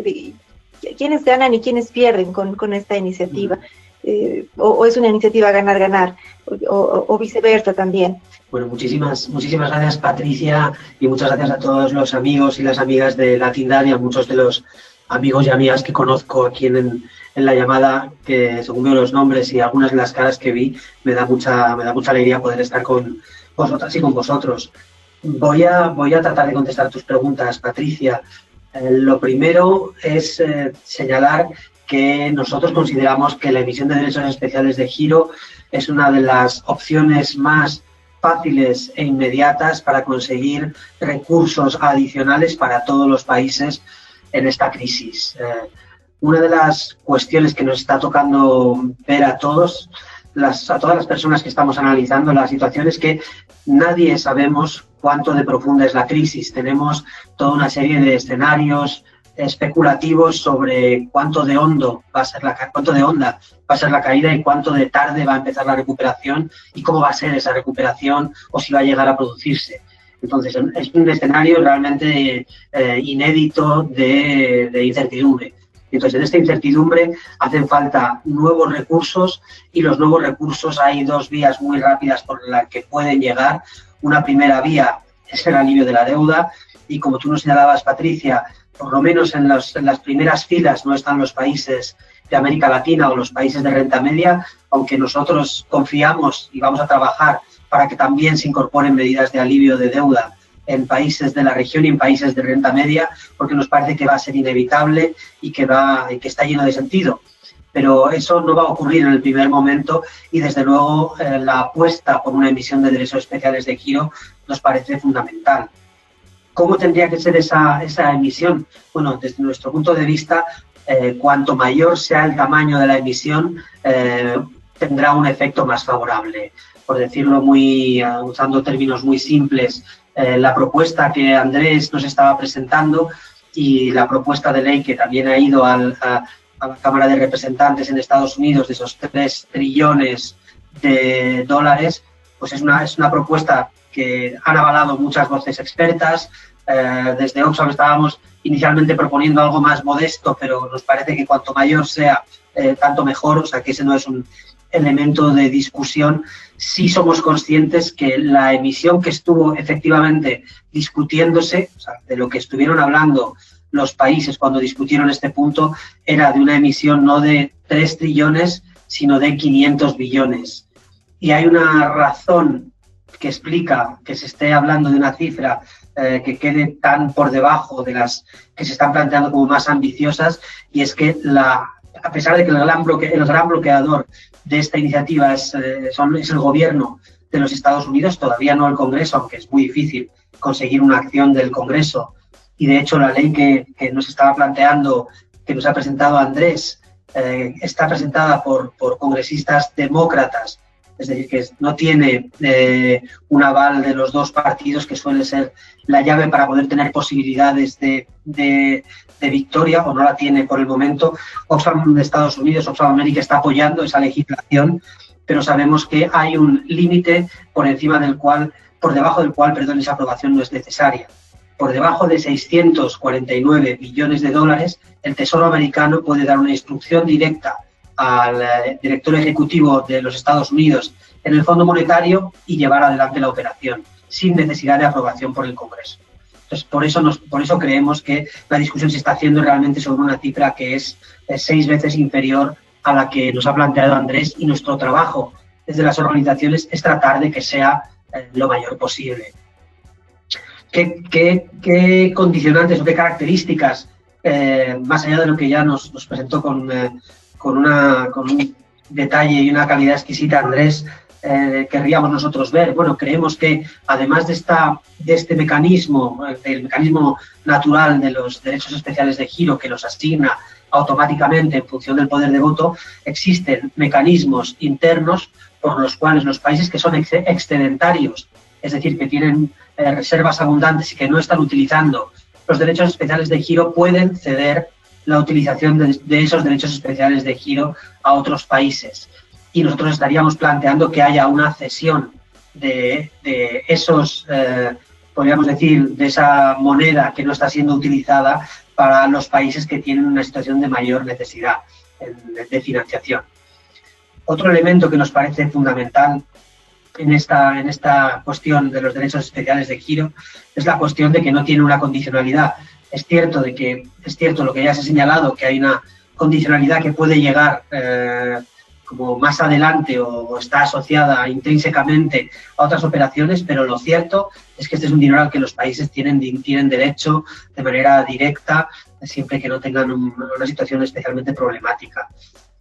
S1: quiénes ganan y quiénes pierden con, esta iniciativa. Eh, o, es una iniciativa ganar-ganar, o, viceversa también.
S4: Bueno, muchísimas, muchísimas gracias Patricia y muchas gracias a todos los amigos y las amigas de Latindad y a muchos de los amigos y amigas que conozco aquí en, en la llamada, que según veo los nombres y algunas de las caras que vi, me da mucha, me da mucha alegría poder estar con vosotras y con vosotros. Voy a, voy a tratar de contestar tus preguntas, Patricia. Eh, lo primero es eh, señalar que nosotros consideramos que la emisión de derechos especiales de giro es una de las opciones más fáciles e inmediatas para conseguir recursos adicionales para todos los países en esta crisis. Eh, una de las cuestiones que nos está tocando ver a todos, a todas las personas que estamos analizando la situación es que nadie sabemos cuánto de profunda es la crisis. Tenemos toda una serie de escenarios especulativos sobre cuánto de hondo va a ser la cuánto de onda va a ser la caída y cuánto de tarde va a empezar la recuperación y cómo va a ser esa recuperación o si va a llegar a producirse. Entonces, es un escenario realmente eh, inédito de, de incertidumbre. Entonces, en esta incertidumbre hacen falta nuevos recursos y los nuevos recursos hay dos vías muy rápidas por las que pueden llegar. Una primera vía es el alivio de la deuda y como tú nos señalabas, Patricia, por lo menos en, en las primeras filas no están los países de América Latina o los países de renta media, aunque nosotros confiamos y vamos a trabajar para que también se incorporen medidas de alivio de deuda en países de la región y en países de renta media, porque nos parece que va a ser inevitable y que, va, que está lleno de sentido. Pero eso no va a ocurrir en el primer momento y desde luego eh, la apuesta por una emisión de derechos especiales de giro nos parece fundamental. ¿Cómo tendría que ser esa, esa emisión? Bueno, desde nuestro punto de vista, eh, cuanto mayor sea el tamaño de la emisión, eh, tendrá un efecto más favorable. Por decirlo muy, usando términos muy simples, eh, la propuesta que Andrés nos estaba presentando y la propuesta de ley que también ha ido a, la Cámara de Representantes en Estados Unidos de esos 3 trillones de dólares, pues es una, es una propuesta que han avalado muchas voces expertas. Eh, desde Oxfam estábamos inicialmente proponiendo algo más modesto, pero nos parece que cuanto mayor sea, eh, tanto mejor. O sea, que ese no es un elemento de discusión sí somos conscientes que la emisión que estuvo efectivamente discutiéndose, o sea, de lo que estuvieron hablando los países cuando discutieron este punto, era de una emisión no de 3 trillones, sino de 500 billones. Y hay una razón que explica que se esté hablando de una cifra eh, que quede tan por debajo de las que se están planteando como más ambiciosas, y es que la, a pesar de que el gran, bloque, el gran bloqueador de esta iniciativa es, eh, es el gobierno de los Estados Unidos, todavía no el Congreso, aunque es muy difícil conseguir una acción del Congreso. Y de hecho la ley que, que nos estaba planteando, que nos ha presentado Andrés, eh, está presentada por, por, congresistas demócratas, es decir, que no tiene eh, un aval de los dos partidos, que suele ser la llave para poder tener posibilidades de, de, de victoria o no la tiene por el momento. Oxfam de Estados Unidos, Oxfam América está apoyando esa legislación, pero sabemos que hay un límite por encima del cual, por debajo del cual, perdón, esa aprobación no es necesaria. Por debajo de 649 billones de dólares, el Tesoro americano puede dar una instrucción directa al eh, director ejecutivo de los Estados Unidos en el Fondo Monetario y llevar adelante la operación sin necesidad de aprobación por el Congreso. Entonces, por eso, nos, por eso creemos que la discusión se está haciendo realmente sobre una cifra que es, seis veces inferior a la que nos ha planteado Andrés y nuestro trabajo desde las organizaciones es tratar de que sea eh, lo mayor posible. ¿Qué, qué, condicionantes o qué características, eh, más allá de lo que ya nos, nos presentó con, eh, con, una, con un detalle y una calidad exquisita Andrés, eh, querríamos nosotros ver? Bueno, creemos que además de, esta, de este mecanismo, el mecanismo natural de los derechos especiales de giro que los asigna automáticamente en función del poder de voto, existen mecanismos internos por los cuales los países que son excedentarios, es decir, que tienen eh, reservas abundantes y que no están utilizando los derechos especiales de giro, pueden ceder la utilización de esos derechos especiales de giro a otros países y nosotros estaríamos planteando que haya una cesión de, esos, eh, podríamos decir, de esa moneda que no está siendo utilizada para los países que tienen una situación de mayor necesidad de financiación. Otro elemento que nos parece fundamental en esta, en esta cuestión de los derechos especiales de giro es la cuestión de que no tiene una condicionalidad. Es cierto de que es cierto lo que ya se ha señalado que hay una condicionalidad que puede llegar eh, como más adelante o está asociada intrínsecamente a otras operaciones, pero lo cierto es que este es un dinero al que los países tienen, tienen derecho de manera directa, siempre que no tengan una situación especialmente problemática.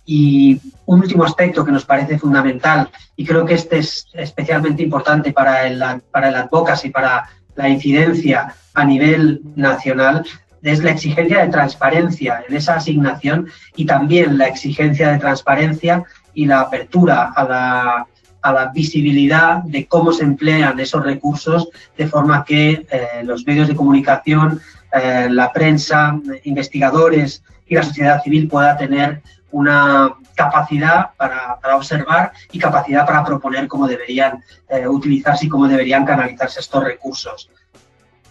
S4: Y un último aspecto que nos parece fundamental, y creo que este es especialmente importante para el, para el advocacy, para la incidencia a nivel nacional, es la exigencia de transparencia en esa asignación y también la exigencia de transparencia y la apertura a la, a la visibilidad de cómo se emplean esos recursos de forma que eh, los medios de comunicación, eh, la prensa, investigadores y la sociedad civil pueda tener una capacidad para, observar y capacidad para proponer cómo deberían eh, utilizarse y cómo deberían canalizarse estos recursos.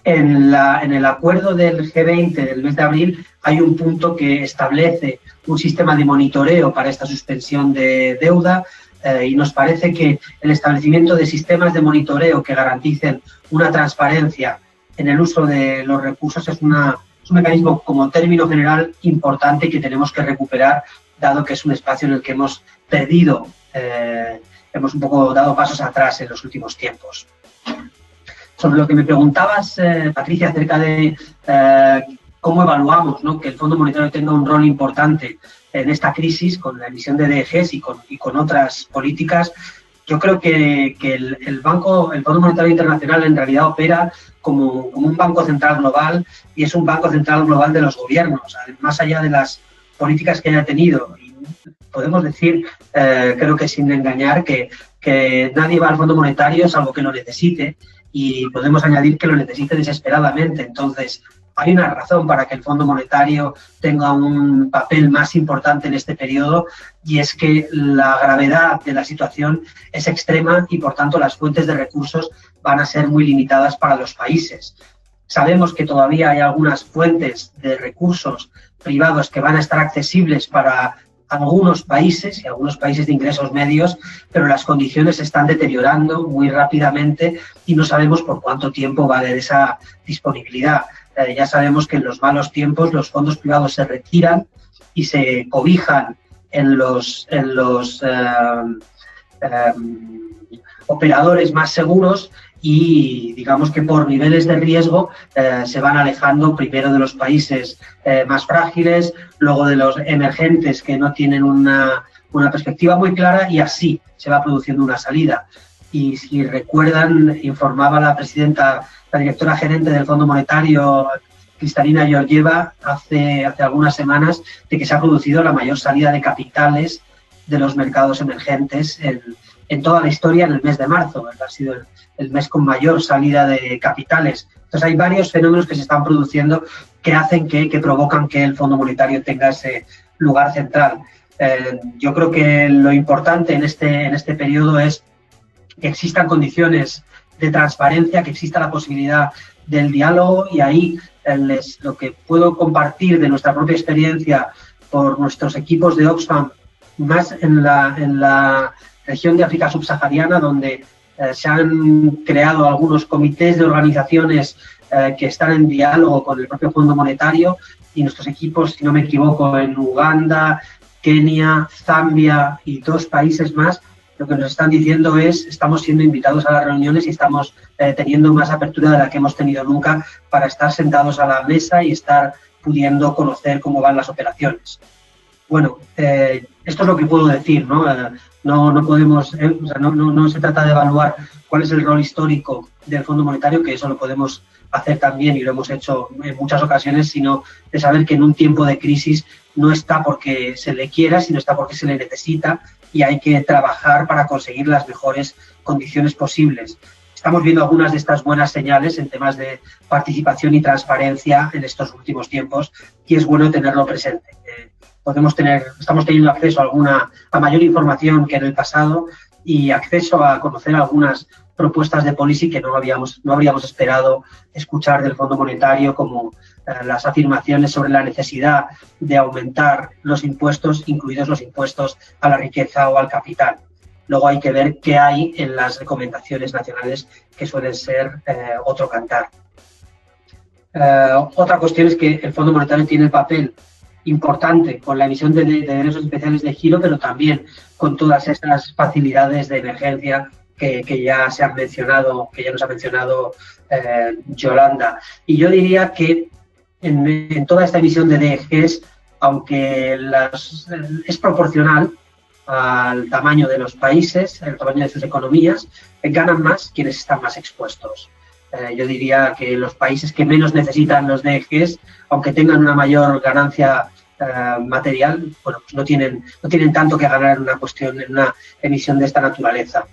S4: En, la, en, el acuerdo del G20 del mes de abril hay un punto que establece un sistema de monitoreo para esta suspensión de deuda eh, y nos parece que el establecimiento de sistemas de monitoreo que garanticen una transparencia en el uso de los recursos es, una, un mecanismo como término general importante que tenemos que recuperar dado que es un espacio en el que hemos perdido, eh, hemos un poco dado pasos atrás en los últimos tiempos. Sobre lo que me preguntabas, eh, Patricia, acerca de cómo evaluamos que el Fondo Monetario tenga un rol importante en esta crisis con la emisión de DGs y con, y con otras políticas, yo creo que, el, banco, el Fondo Monetario Internacional en realidad opera como, como, un banco central global y es un banco central global de los gobiernos, más allá de las políticas que haya tenido. Y podemos decir, eh, creo que sin engañar, que, que nadie va al Fondo Monetario salvo que lo necesite y podemos añadir que lo necesite desesperadamente. Entonces, hay una razón para que el Fondo Monetario tenga un papel más importante en este periodo y es que la gravedad de la situación es extrema y por tanto las fuentes de recursos van a ser muy limitadas para los países. Sabemos que todavía hay algunas fuentes de recursos privados que van a estar accesibles para algunos países y algunos países de ingresos medios, pero las condiciones están deteriorando muy rápidamente y no sabemos por cuánto tiempo va a haber esa disponibilidad. Ya sabemos que en los malos tiempos los fondos privados se retiran y se cobijan en los, en los eh, eh, operadores más seguros y digamos que por niveles de riesgo eh, se van alejando primero de los países eh, más frágiles, luego de los emergentes que no tienen una, una, perspectiva muy clara y así se va produciendo una salida. Y si recuerdan, informaba la presidenta, la directora gerente del Fondo Monetario, Cristalina Georgieva, hace, hace algunas semanas, de que se ha producido la mayor salida de capitales de los mercados emergentes en, en toda la historia en el mes de marzo. Ha sido el, mes con mayor salida de capitales. Entonces hay varios fenómenos que se están produciendo que hacen que, que provocan que el Fondo Monetario tenga ese lugar central. Eh, yo creo que lo importante en este, en este periodo es que existan condiciones de transparencia, que exista la posibilidad del diálogo y ahí les, lo que puedo compartir de nuestra propia experiencia por nuestros equipos de Oxfam, más en la, en la región de África subsahariana, donde eh, se han creado algunos comités de organizaciones eh, que están en diálogo con el propio Fondo Monetario y nuestros equipos, si no me equivoco, en Uganda, Kenia, Zambia y dos países más, lo que nos están diciendo es estamos siendo invitados a las reuniones y estamos eh, teniendo más apertura de la que hemos tenido nunca para estar sentados a la mesa y estar pudiendo conocer cómo van las operaciones. Bueno, esto es lo que puedo decir, ¿no? no, no podemos, eh, o sea, no, no, no, se trata de evaluar cuál es el rol histórico del Fondo Monetario, que eso lo podemos hacer también y lo hemos hecho en muchas ocasiones, sino de saber que en un tiempo de crisis no está porque se le quiera, sino está porque se le necesita y hay que trabajar para conseguir las mejores condiciones posibles. Estamos viendo algunas de estas buenas señales en temas de participación y transparencia en estos últimos tiempos y es bueno tenerlo presente. Eh, podemos tener, estamos teniendo acceso a alguna, a mayor información que en el pasado y acceso a conocer algunas propuestas de policy que no habíamos, no habríamos esperado escuchar del Fondo Monetario, como las afirmaciones sobre la necesidad de aumentar los impuestos, incluidos los impuestos a la riqueza o al capital. Luego hay que ver qué hay en las recomendaciones nacionales que suelen ser eh, otro cantar. Eh, otra cuestión es que el Fondo Monetario tiene el papel importante con la emisión de, derechos especiales de giro, pero también con todas estas facilidades de emergencia que, ya se han mencionado, que ya nos ha mencionado eh, Yolanda. Y yo diría que en, toda esta emisión de DGs, aunque es proporcional al tamaño de los países, el tamaño de sus economías, ganan más quienes están más expuestos. Eh, yo diría que los países que menos necesitan los DGs, aunque tengan una mayor ganancia eh, material, bueno, pues no tienen, no tienen tanto que ganar en una en emisión de esta naturaleza.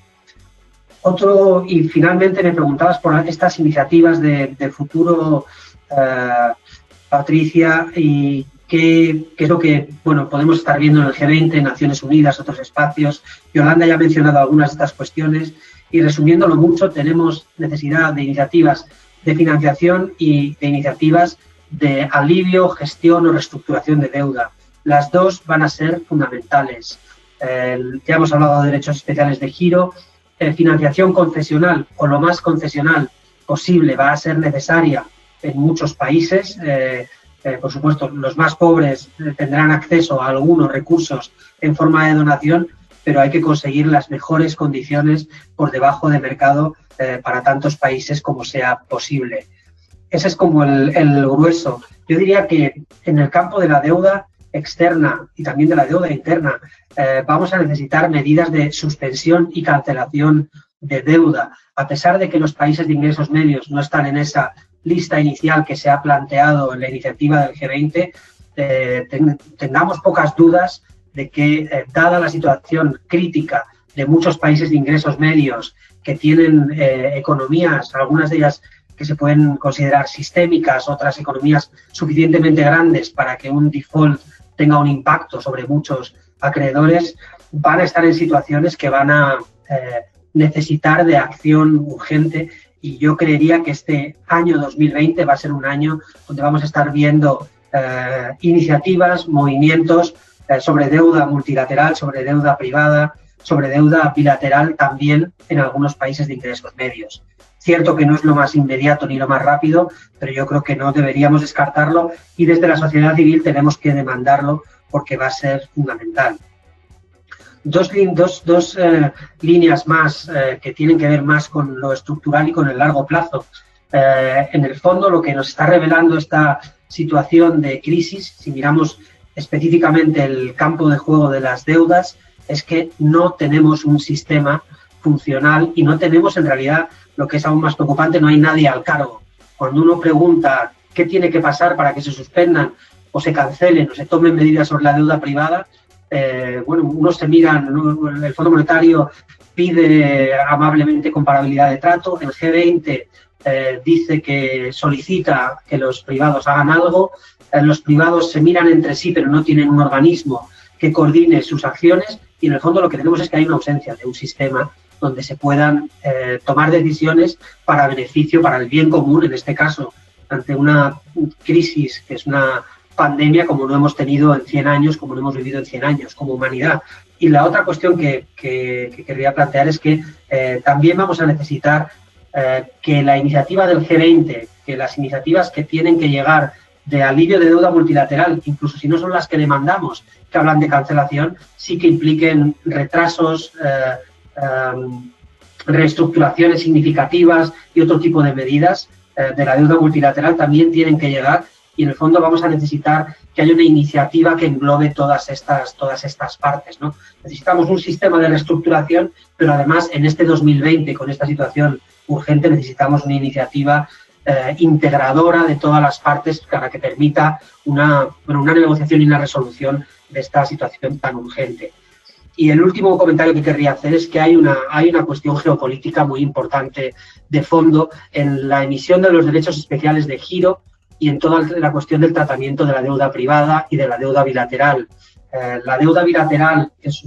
S4: Otro, y finalmente me preguntabas por estas iniciativas de, futuro, eh, Patricia, y qué, es lo que bueno, podemos estar viendo en el G20, Naciones Unidas, otros espacios. Yolanda ya ha mencionado algunas de estas cuestiones y resumiéndolo mucho, tenemos necesidad de iniciativas de financiación y de iniciativas de alivio, gestión o reestructuración de deuda. Las dos van a ser fundamentales. ya hemos hablado de derechos especiales de giro. Eh, financiación concesional o lo más concesional posible va a ser necesaria en muchos países. Eh, eh, por supuesto, los más pobres tendrán acceso a algunos recursos en forma de donación, pero hay que conseguir las mejores condiciones por debajo de mercado para tantos países como sea posible. Ese es como el, grueso. Yo diría que en el campo de la deuda externa y también de la deuda interna, eh, vamos a necesitar medidas de suspensión y cancelación de deuda. A pesar de que los países de ingresos medios no están en esa lista inicial que se ha planteado en la iniciativa del G20, eh, tengamos pocas dudas de que, eh, dada la situación crítica de muchos países de ingresos medios que tienen economías, algunas de ellas que se pueden considerar sistémicas, otras economías suficientemente grandes para que un default tenga un impacto sobre muchos acreedores, van a estar en situaciones que van a eh, necesitar de acción urgente y yo creería que este año 2020 va a ser un año donde vamos a estar viendo eh, iniciativas, movimientos eh, sobre deuda multilateral, sobre deuda privada, sobre deuda bilateral también en algunos países de ingresos medios. Cierto que no es lo más inmediato ni lo más rápido, pero yo creo que no deberíamos descartarlo y desde la sociedad civil tenemos que demandarlo porque va a ser fundamental. Dos, dos, eh, líneas más eh, que tienen que ver más con lo estructural y con el largo plazo. Eh, en el fondo, lo que nos está revelando esta situación de crisis, si miramos específicamente el campo de juego de las deudas, es que no tenemos un sistema funcional y no tenemos en realidad lo que es aún más preocupante, no hay nadie al cargo. Cuando uno pregunta qué tiene que pasar para que se suspendan o se cancelen o se tomen medidas sobre la deuda privada, eh, bueno, uno se mira, el Fondo Monetario pide amablemente comparabilidad de trato, el G20 eh, dice que solicita que los privados hagan algo, eh, los privados se miran entre sí pero no tienen un organismo que coordine sus acciones. Y en el fondo lo que tenemos es que hay una ausencia de un sistema donde se puedan tomar decisiones para beneficio, para el bien común, en este caso, ante una crisis que es una pandemia como no hemos tenido en 100 años, como no hemos vivido en 100 años como humanidad. Y la otra cuestión que, querría plantear es que eh, también vamos a necesitar eh, que la iniciativa del G20, que las iniciativas que tienen que llegar de alivio de deuda multilateral, incluso si no son las que demandamos, que hablan de cancelación, sí que impliquen retrasos, Em, reestructuraciones significativas y otro tipo de medidas eh, de la deuda multilateral también tienen que llegar y en el fondo vamos a necesitar que haya una iniciativa que englobe todas estas, todas estas partes. ¿no? Necesitamos un sistema de reestructuración, pero además en este 2020, con esta situación urgente, necesitamos una iniciativa eh, integradora de todas las partes para que permita una, una negociación y una resolución de esta situación tan urgente. Y el último comentario que querría hacer es que hay una, hay una cuestión geopolítica muy importante de fondo en la emisión de los derechos especiales de giro y en toda la cuestión del tratamiento de la deuda privada y de la deuda bilateral. Eh, la deuda bilateral es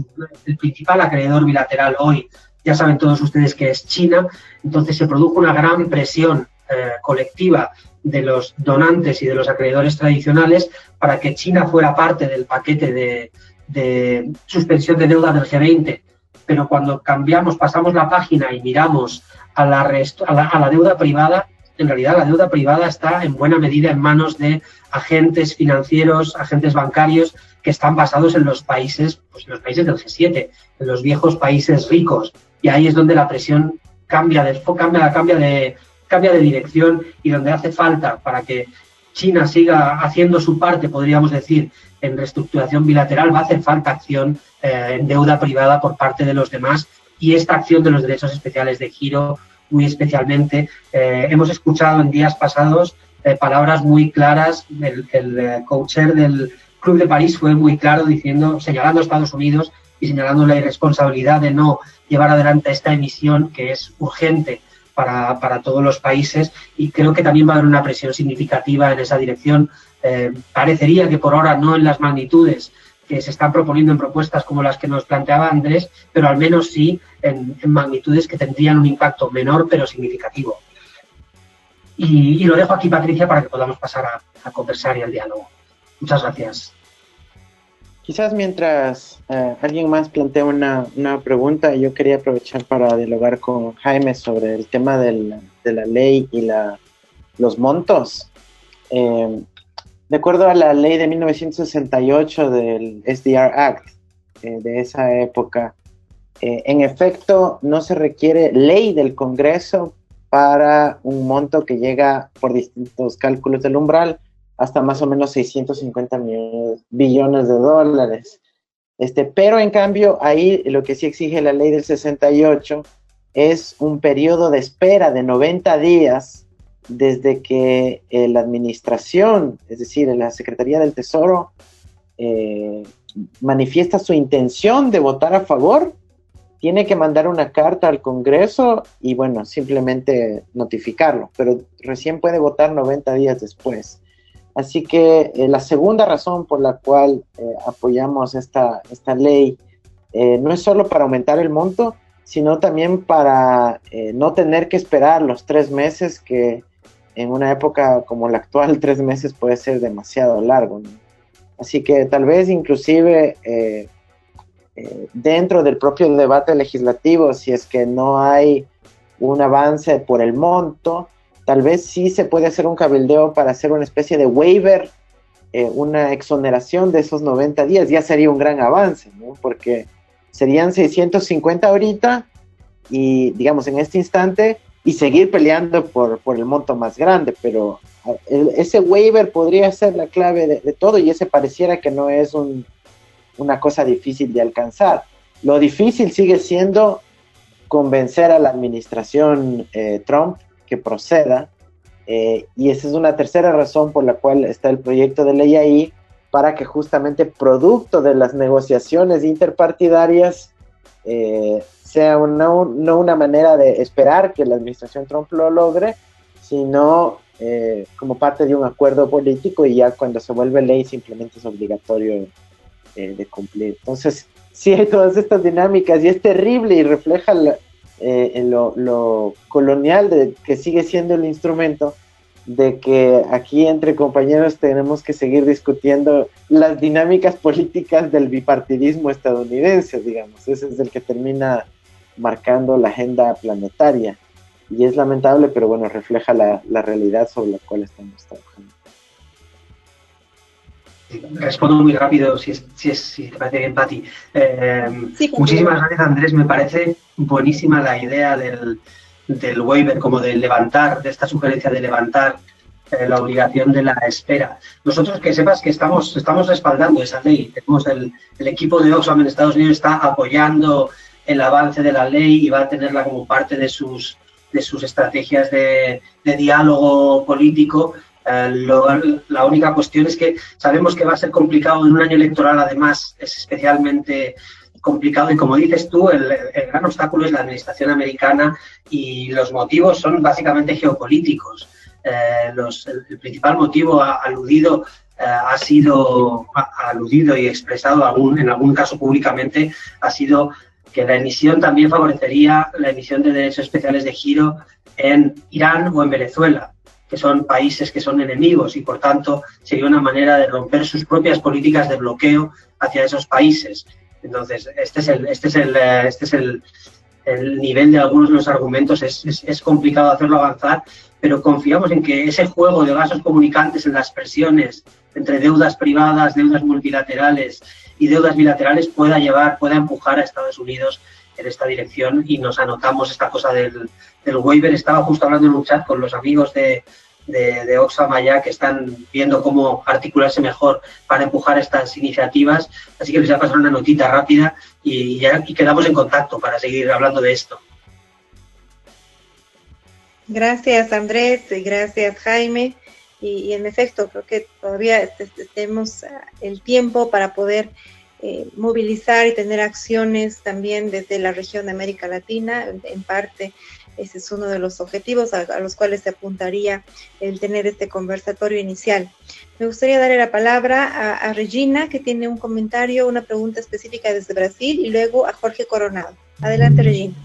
S4: el principal acreedor bilateral hoy ya saben todos ustedes que es China, entonces se produjo una gran presión eh, colectiva de los donantes y de los acreedores tradicionales para que China fuera parte del paquete de, suspensión de deuda del G20. Pero cuando cambiamos, pasamos la página y miramos a la, a la, deuda privada, en realidad la deuda privada está en buena medida en manos de agentes financieros, agentes bancarios que están basados en los países, pues en los países del G7, en los viejos países ricos. Y ahí es donde la presión cambia de, cambia, cambia de, cambia de dirección y donde hace falta para que China siga haciendo su parte, podríamos decir, en reestructuración bilateral, va a hacer falta acción eh, en deuda privada por parte de los demás y esta acción de los derechos especiales de giro, muy especialmente. Eh, hemos escuchado en días pasados eh, palabras muy claras, el, el coacher del Club de París fue muy claro diciendo, señalando a Estados Unidos y señalando la irresponsabilidad de no llevar adelante esta emisión que es urgente para, para, todos los países y creo que también va a haber una presión significativa en esa dirección. Eh, parecería que por ahora no en las magnitudes que se están proponiendo en propuestas como las que nos planteaba Andrés, pero al menos sí en, magnitudes que tendrían un impacto menor pero significativo. Y, lo dejo aquí, Patricia, para que podamos pasar a, a conversar y al diálogo. Muchas gracias.
S2: Quizás mientras eh, alguien más plantea una, una, pregunta, yo quería aprovechar para dialogar con Jaime sobre el tema del, de la ley y la, los montos. Eh, de acuerdo a la ley de 1968 del SDR Act eh, de esa época, en efecto no se requiere ley del Congreso para un monto que llega por distintos cálculos del umbral hasta más o menos 650 millones, billones de dólares. Este, pero en cambio, ahí lo que sí exige la ley del 68 es un periodo de espera de 90 días desde que eh, la administración, es decir, la Secretaría del Tesoro, eh, manifiesta su intención de votar a favor, tiene que mandar una carta al Congreso y bueno, simplemente notificarlo, pero recién puede votar 90 días después. Así que eh, la segunda razón por la cual eh, apoyamos esta, esta ley eh, no es solo para aumentar el monto, sino también para no tener que esperar los tres meses que en una época como la actual, tres meses puede ser demasiado largo. Así que tal vez inclusive dentro del propio debate legislativo, si es que no hay un avance por el monto, tal vez sí se puede hacer un cabildeo para hacer una especie de waiver, eh, una exoneración de esos 90 días, ya sería un gran avance, ¿no? Porque serían 650 ahorita y, digamos, en este instante y seguir peleando por, por el monto más grande, pero ese waiver podría ser la clave de, todo y ese pareciera que no es una cosa difícil de alcanzar. Lo difícil sigue siendo convencer a la administración eh, Trump que proceda. Eh, y esa es una tercera razón por la cual está el proyecto de ley ahí, para que justamente producto de las negociaciones interpartidarias eh, sea no una manera de esperar que la administración Trump lo logre, sino eh, como parte de un acuerdo político y ya cuando se vuelve ley simplemente es obligatorio de cumplir. Entonces, sí hay todas estas dinámicas y es terrible y refleja eh, en lo, colonial de que sigue siendo el instrumento de que aquí entre compañeros tenemos que seguir discutiendo las dinámicas políticas del bipartidismo estadounidense, digamos. Ese es el que termina marcando la agenda planetaria. Y es lamentable, pero bueno, refleja la, la realidad sobre la cual estamos trabajando.
S4: Respondo muy rápido, si, es, si, te parece bien, Pati. Eh, muchísimas gracias, Andrés. Me parece buenísima la idea del, del waiver, como de levantar, de esta sugerencia de levantar eh, la obligación de la espera. Nosotros que sepas que estamos, estamos respaldando esa ley. Tenemos el, el equipo de Oxfam en Estados Unidos está apoyando el avance de la ley y va a tenerla como parte de sus, de sus estrategias de, diálogo político eh, la única cuestión es que sabemos que va a ser complicado en un año electoral, además es especialmente complicado y como dices tú, el, gran obstáculo es la administración americana y los motivos son básicamente geopolíticos. Eh, el, principal motivo aludido eh, ha sido aludido y expresado algún, en algún caso públicamente ha sido que la emisión también favorecería la emisión de derechos especiales de giro en Irán o en Venezuela, que son países que son enemigos y por tanto sería una manera de romper sus propias políticas de bloqueo hacia esos países. Entonces, este es el, este es el, eh, este es el, el nivel de algunos de los argumentos, es, es, complicado hacerlo avanzar, pero confiamos en que ese juego de vasos comunicantes en las presiones entre deudas privadas, deudas multilaterales y deudas bilaterales pueda llevar, pueda empujar a Estados Unidos en esta dirección y nos anotamos esta cosa del, del waiver. Estaba justo hablando en un chat con los amigos de, de, Oxfam allá que están viendo cómo articularse mejor para empujar estas iniciativas. Así que les voy a pasar una notita rápida y, ya, y quedamos en contacto para seguir hablando de esto.
S1: Gracias Andrés y gracias Jaime. Y, y, en efecto, creo que todavía tenemos el tiempo para poder eh, movilizar y tener acciones también desde la región de América Latina, en parte ese es uno de los objetivos a, a, los cuales se apuntaría el tener este conversatorio inicial. Me gustaría darle la palabra a, a Regina, que tiene un comentario, una pregunta específica desde Brasil, y luego a Jorge Coronado. Adelante, Regina.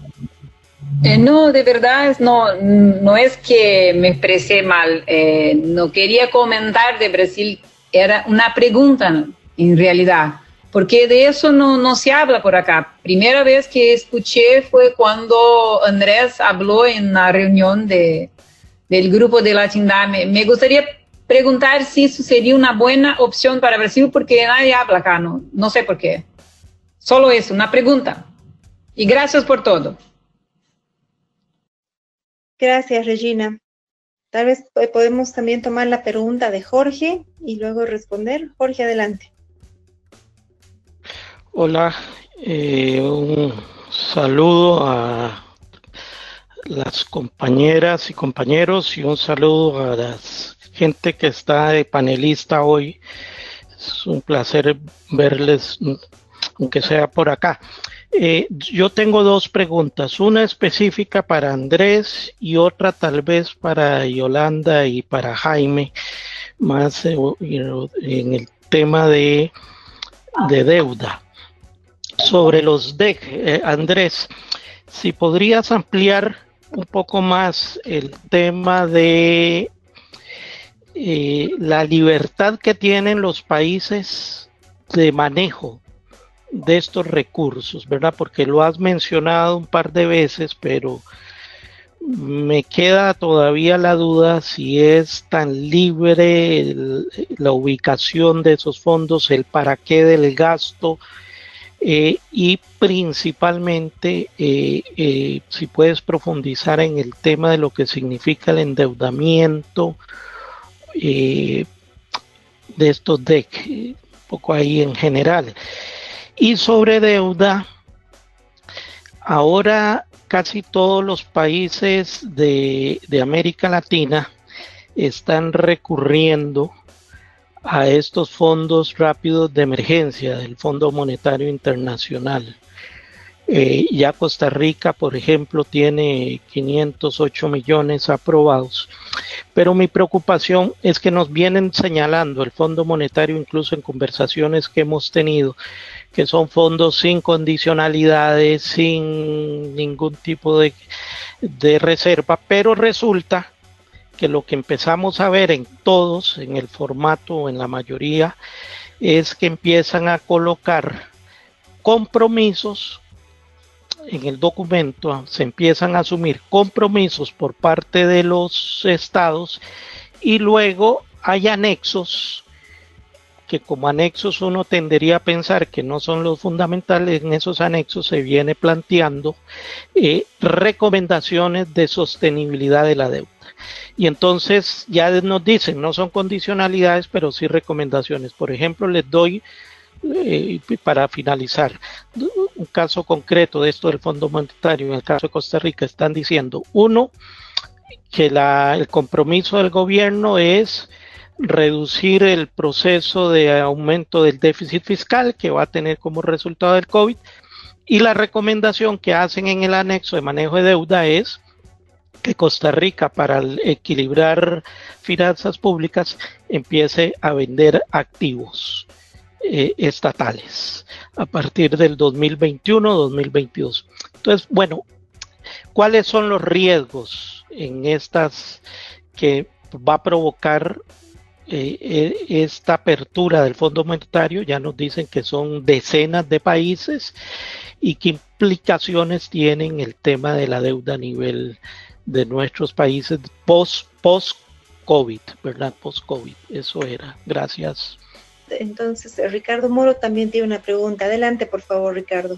S5: Eh, no, de verdad, no, no es que me expresé mal. Eh, no quería comentar de Brasil, era una pregunta en realidad porque de eso no, no, se habla por acá. Primera vez que escuché fue cuando Andrés habló en la reunión de, del grupo de Latindad. Me, me, gustaría preguntar si eso sería una buena opción para Brasil, porque nadie habla acá, no, no sé por qué. Solo eso, una pregunta. Y gracias por todo.
S1: Gracias, Regina. Tal vez podemos también tomar la pregunta de Jorge y luego responder. Jorge, adelante.
S6: Hola, eh, un saludo a las compañeras y compañeros y un saludo a la gente que está de panelista hoy. Es un placer verles, aunque sea por acá. Eh, yo tengo dos preguntas, una específica para Andrés y otra tal vez para Yolanda y para Jaime, más eh, en el tema de, de deuda sobre los DEC. Eh, Andrés, si podrías ampliar un poco más el tema de la libertad que tienen los países de manejo de estos recursos, ¿verdad? Porque lo has mencionado un par de veces, pero me queda todavía la duda si es tan libre la ubicación de esos fondos, el para qué del gasto, eh, y principalmente, eh, eh, si puedes profundizar en el tema de lo que significa el endeudamiento de estos DEC, un poco ahí en general. Y sobre deuda, ahora casi todos los países de, América Latina están recurriendo a estos fondos rápidos de emergencia del Fondo Monetario Internacional. Eh, ya Costa Rica, por ejemplo, tiene 508 millones aprobados, pero mi preocupación es que nos vienen señalando el Fondo Monetario, incluso en conversaciones que hemos tenido, que son fondos sin condicionalidades, sin ningún tipo de, de reserva, pero resulta que lo que empezamos a ver en todos, en el formato, en la mayoría, es que empiezan a colocar compromisos en el documento, se empiezan a asumir compromisos por parte de los estados y luego hay anexos que como anexos uno tendería a pensar que no son los fundamentales, en esos anexos se viene planteando eh, recomendaciones de sostenibilidad de la deuda. Y entonces ya nos dicen, no son condicionalidades, pero sí recomendaciones. Por ejemplo, les doy, eh, para finalizar, un caso concreto de esto del Fondo Monetario, en el caso de Costa Rica, están diciendo, uno, que el compromiso del gobierno es reducir el proceso de aumento del déficit fiscal que va a tener como resultado del COVID y la recomendación que hacen en el anexo de manejo de deuda es que Costa Rica para equilibrar finanzas públicas empiece a vender activos. eh, estatales a partir del 2021-2022. Entonces, bueno, ¿cuáles son los riesgos en estas que va a provocar eh, eh, esta apertura del Fondo Monetario? Ya nos dicen que son decenas de países y qué implicaciones tienen el tema de la deuda a nivel de nuestros países post, post COVID, ¿verdad? Post COVID, eso era. Gracias.
S1: Entonces, Ricardo Moro también tiene una pregunta. Adelante, por favor, Ricardo.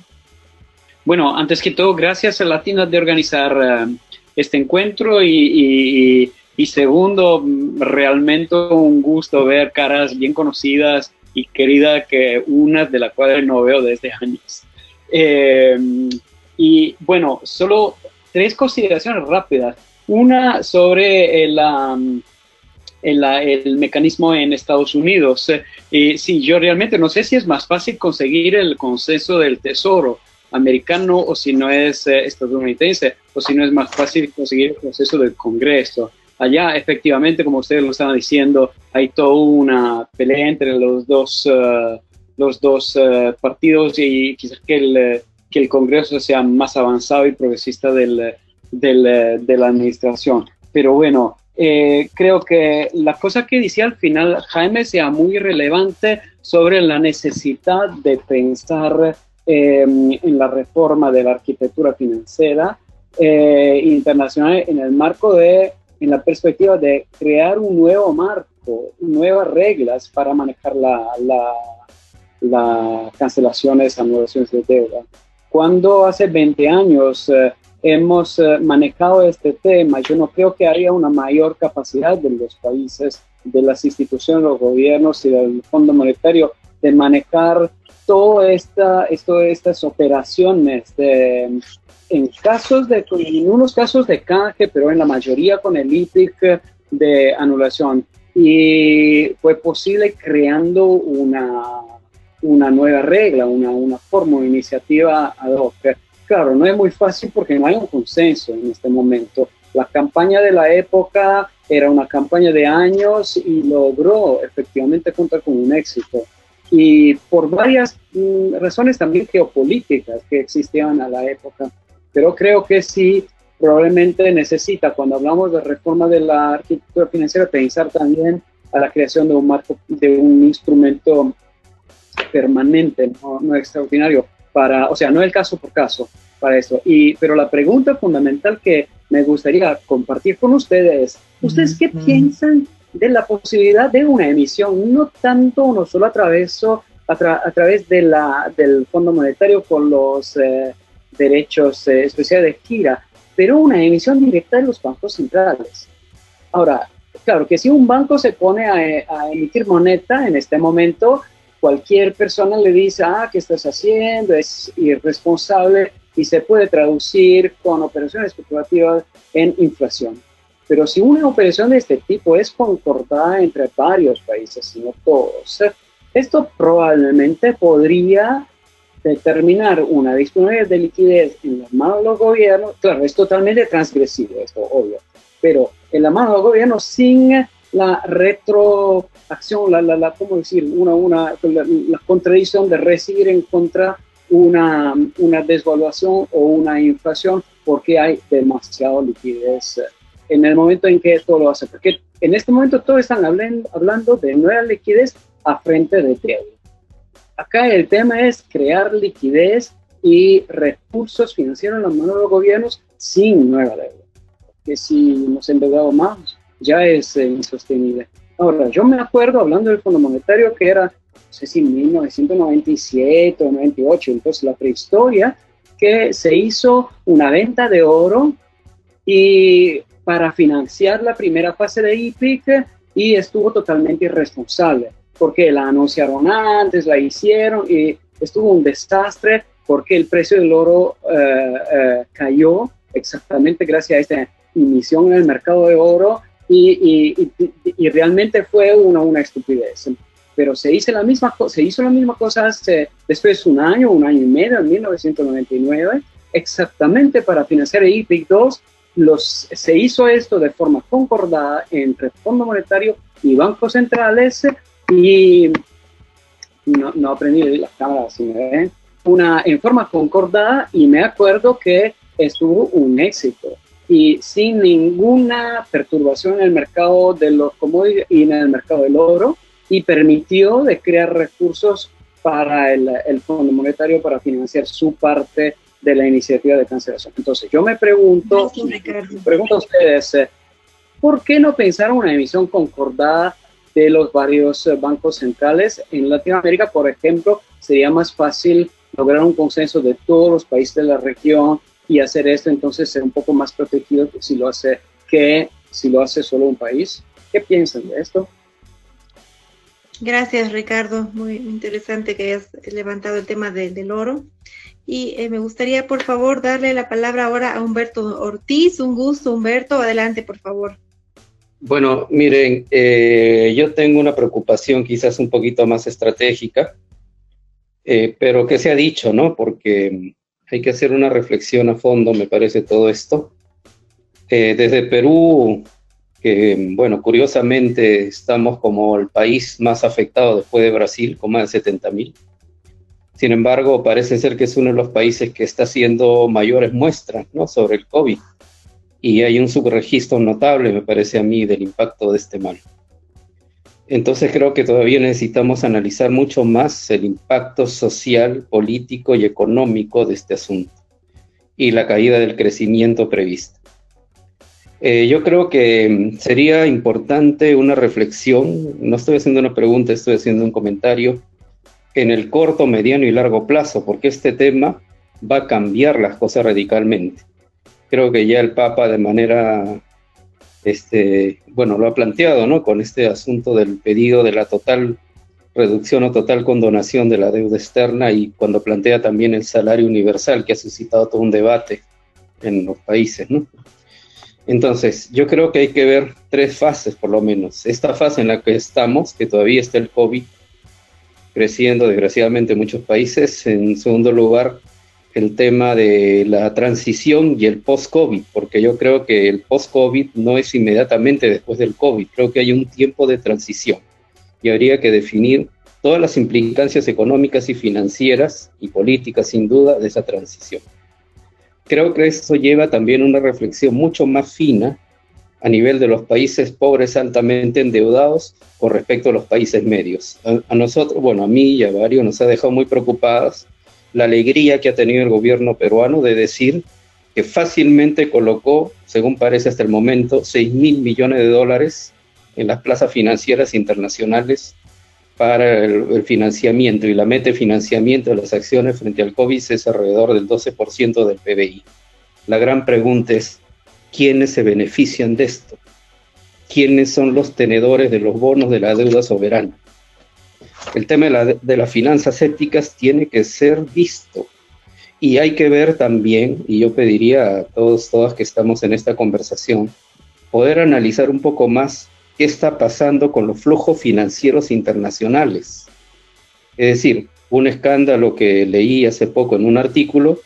S7: Bueno, antes que todo, gracias a Latina de organizar eh, este encuentro y, y, segundo, realmente un gusto ver caras bien conocidas y queridas que unas de las cuales no veo desde años. Eh, y bueno, solo tres consideraciones rápidas. Una sobre el, el, mecanismo en Estados Unidos. Eh, sí, yo realmente no sé si es más fácil conseguir el consenso del Tesoro americano o si no es eh, estadounidense o si no es más fácil conseguir el consenso del Congreso. Allá, efectivamente, como ustedes lo estaban diciendo, hay toda una pelea entre los dos, uh, los dos uh, partidos y quizás que el, que el Congreso sea más avanzado y progresista del, del, de la administración. Pero bueno, eh, creo que la cosa que decía al final Jaime sea muy relevante sobre la necesidad de pensar eh, en la reforma de la arquitectura financiera eh, internacional en el marco de, en la perspectiva de crear un nuevo marco, nuevas reglas para manejar la, la, la cancelaciones, anulaciones de deuda. Cuando hace 20 años hemos eh, manejado este tema. Yo no creo que haya una mayor capacidad de los países, de las instituciones, los gobiernos y del Fondo Monetario de manejar todas esta, esto, estas operaciones de, en casos de, en unos casos de canje, pero en la mayoría con el IPIC de anulación. Y fue posible creando una, una nueva regla, una, una forma, una iniciativa ad hoc claro, no es muy fácil porque no hay un consenso en este momento. La campaña de la época era una campaña de años y logró efectivamente contar con un éxito. Y por varias mm, razones también geopolíticas que existían a la época. Pero creo que sí, probablemente necesita, cuando hablamos de reforma de la arquitectura financiera, pensar también a la creación de un marco, de un instrumento permanente, no, no extraordinario, para, o sea, no el caso por caso para eso. Y, pero la pregunta fundamental que me gustaría compartir con ustedes es, ¿ustedes qué piensan de la posibilidad de una emisión, no tanto, no solo a través, a, través del Fondo Monetario con los eh, derechos eh, especiales de gira, pero una emisión directa de los bancos centrales? Ahora, claro que si un banco se pone a, a emitir moneda en este momento, cualquier persona le dice, ah, ¿qué estás haciendo? Es irresponsable y se puede traducir con operaciones especulativas en inflación. Pero si una operación de este tipo es concordada entre varios países, y no todos, esto probablemente podría determinar una disponibilidad de liquidez en las manos de los gobiernos. Claro, es totalmente transgresivo esto, obvio, pero en la mano de los gobiernos sin la retroacción, la, la, la ¿cómo decir? Una, una, la, contradicción de recibir en contra una, una desvaluación o una inflación porque hay demasiada liquidez en el momento en que esto lo hace. Porque en este momento todos están hablando, hablando de nueva liquidez a frente de deuda. Acá el tema es crear liquidez y recursos financieros en las manos de los gobiernos sin nueva deuda. Que si nos endeudamos más, ya es eh, insostenible. Ahora, yo me acuerdo, hablando del Fondo Monetario, que era, no sé si 1997 o 98, entonces la prehistoria, que se hizo una venta de oro y para financiar la primera fase de IPIC y estuvo totalmente irresponsable, porque la anunciaron antes, la hicieron y estuvo un desastre porque el precio del oro eh, eh, cayó exactamente gracias a esta emisión en el mercado de oro y, y, realmente fue una, una estupidez. Pero se hizo la misma, se hizo la misma cosa hace, después de un año, un año y medio, en 1999, exactamente para financiar el IPIC 2. Los, se hizo esto de forma concordada entre Fondo Monetario y bancos centrales y no, no aprendí las cámaras, si me ven, una, en forma concordada y me acuerdo que estuvo un éxito. Y sin ninguna perturbación en el mercado de los commodities y en el mercado del oro y permitió de crear recursos para el, el Fondo Monetario para financiar su parte de la iniciativa de cancelación. Entonces, yo me pregunto, pregunto a ustedes, eh, ¿por qué no pensaron una emisión concordada de los varios eh, bancos centrales en Latinoamérica? Por ejemplo, sería más fácil lograr un consenso de todos los países de la región y hacer esto entonces ser un poco más protegido si lo hace que si lo hace solo un país. ¿Qué piensan de esto?
S1: Gracias, Ricardo. Muy interesante que hayas levantado el tema del oro. Y eh, me gustaría, por favor, darle la palabra ahora a Humberto Ortiz. Un gusto, Humberto. Adelante, por favor.
S8: Bueno, miren, eh, yo tengo una preocupación quizás un poquito más estratégica, eh, pero que se ha dicho, ¿no? Porque hay que hacer una reflexión a fondo, me parece, todo esto. desde Perú, que, bueno, curiosamente estamos como el país más afectado después de Brasil, con más de 70 mil sin embargo, parece ser que es uno de los países que está haciendo mayores muestras ¿no? sobre el COVID. Y hay un subregistro notable, me parece a mí, del impacto de este mal. Entonces creo que todavía necesitamos analizar mucho más el impacto social, político y económico de este asunto y la caída del crecimiento previsto. Eh, yo creo que mm, sería importante una reflexión, no estoy haciendo una pregunta, estoy haciendo un comentario en el corto, mediano y largo plazo, porque este tema va a cambiar las cosas radicalmente. Creo que ya el Papa de manera, este, bueno, lo ha planteado, ¿no? Con este asunto del pedido de la total reducción o total condonación de la deuda externa y cuando plantea también el salario universal, que ha suscitado todo un debate en los países, ¿no? Entonces, yo creo que hay que ver tres fases, por lo menos. Esta fase en la que estamos, que todavía está el COVID, creciendo desgraciadamente en muchos países. En segundo lugar, el tema de la transición y el post-COVID, porque yo creo que el post-COVID no es inmediatamente después del COVID, creo que hay un tiempo de transición y habría que definir todas las implicancias económicas y financieras y políticas, sin duda, de esa transición. Creo que eso lleva también una reflexión mucho más fina a nivel de los países pobres altamente endeudados con respecto a los países medios. A, nosotros, bueno, a mí y a varios nos ha dejado muy preocupadas la alegría que ha tenido el gobierno peruano de decir que fácilmente colocó, según parece hasta el momento, 6 mil millones de dólares en las plazas financieras internacionales para el, el, financiamiento y la meta de financiamiento de las acciones frente al COVID es alrededor del 12% del PBI. La gran pregunta es, quiénes se benefician de esto, quiénes son los tenedores de los bonos de la deuda soberana. El tema de, las finanzas éticas tiene que ser visto y hay que ver también, y yo pediría a todos, todas que estamos en esta conversación, poder analizar un poco más qué está pasando con los flujos financieros internacionales. Es decir, un escándalo que leí hace poco en un artículo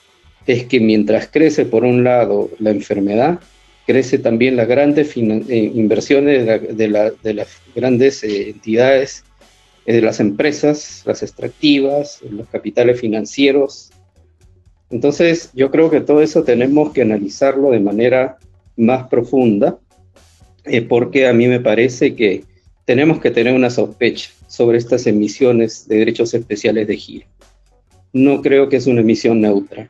S8: es que mientras crece por un lado la enfermedad, crece también las grandes eh, inversiones de, las grandes eh, entidades, eh, de las empresas, las extractivas, los capitales financieros. Entonces, yo creo que todo eso tenemos que analizarlo de manera más profunda, porque a mí me parece que tenemos que tener una sospecha sobre estas emisiones de derechos especiales de giro. No creo que es una emisión neutra.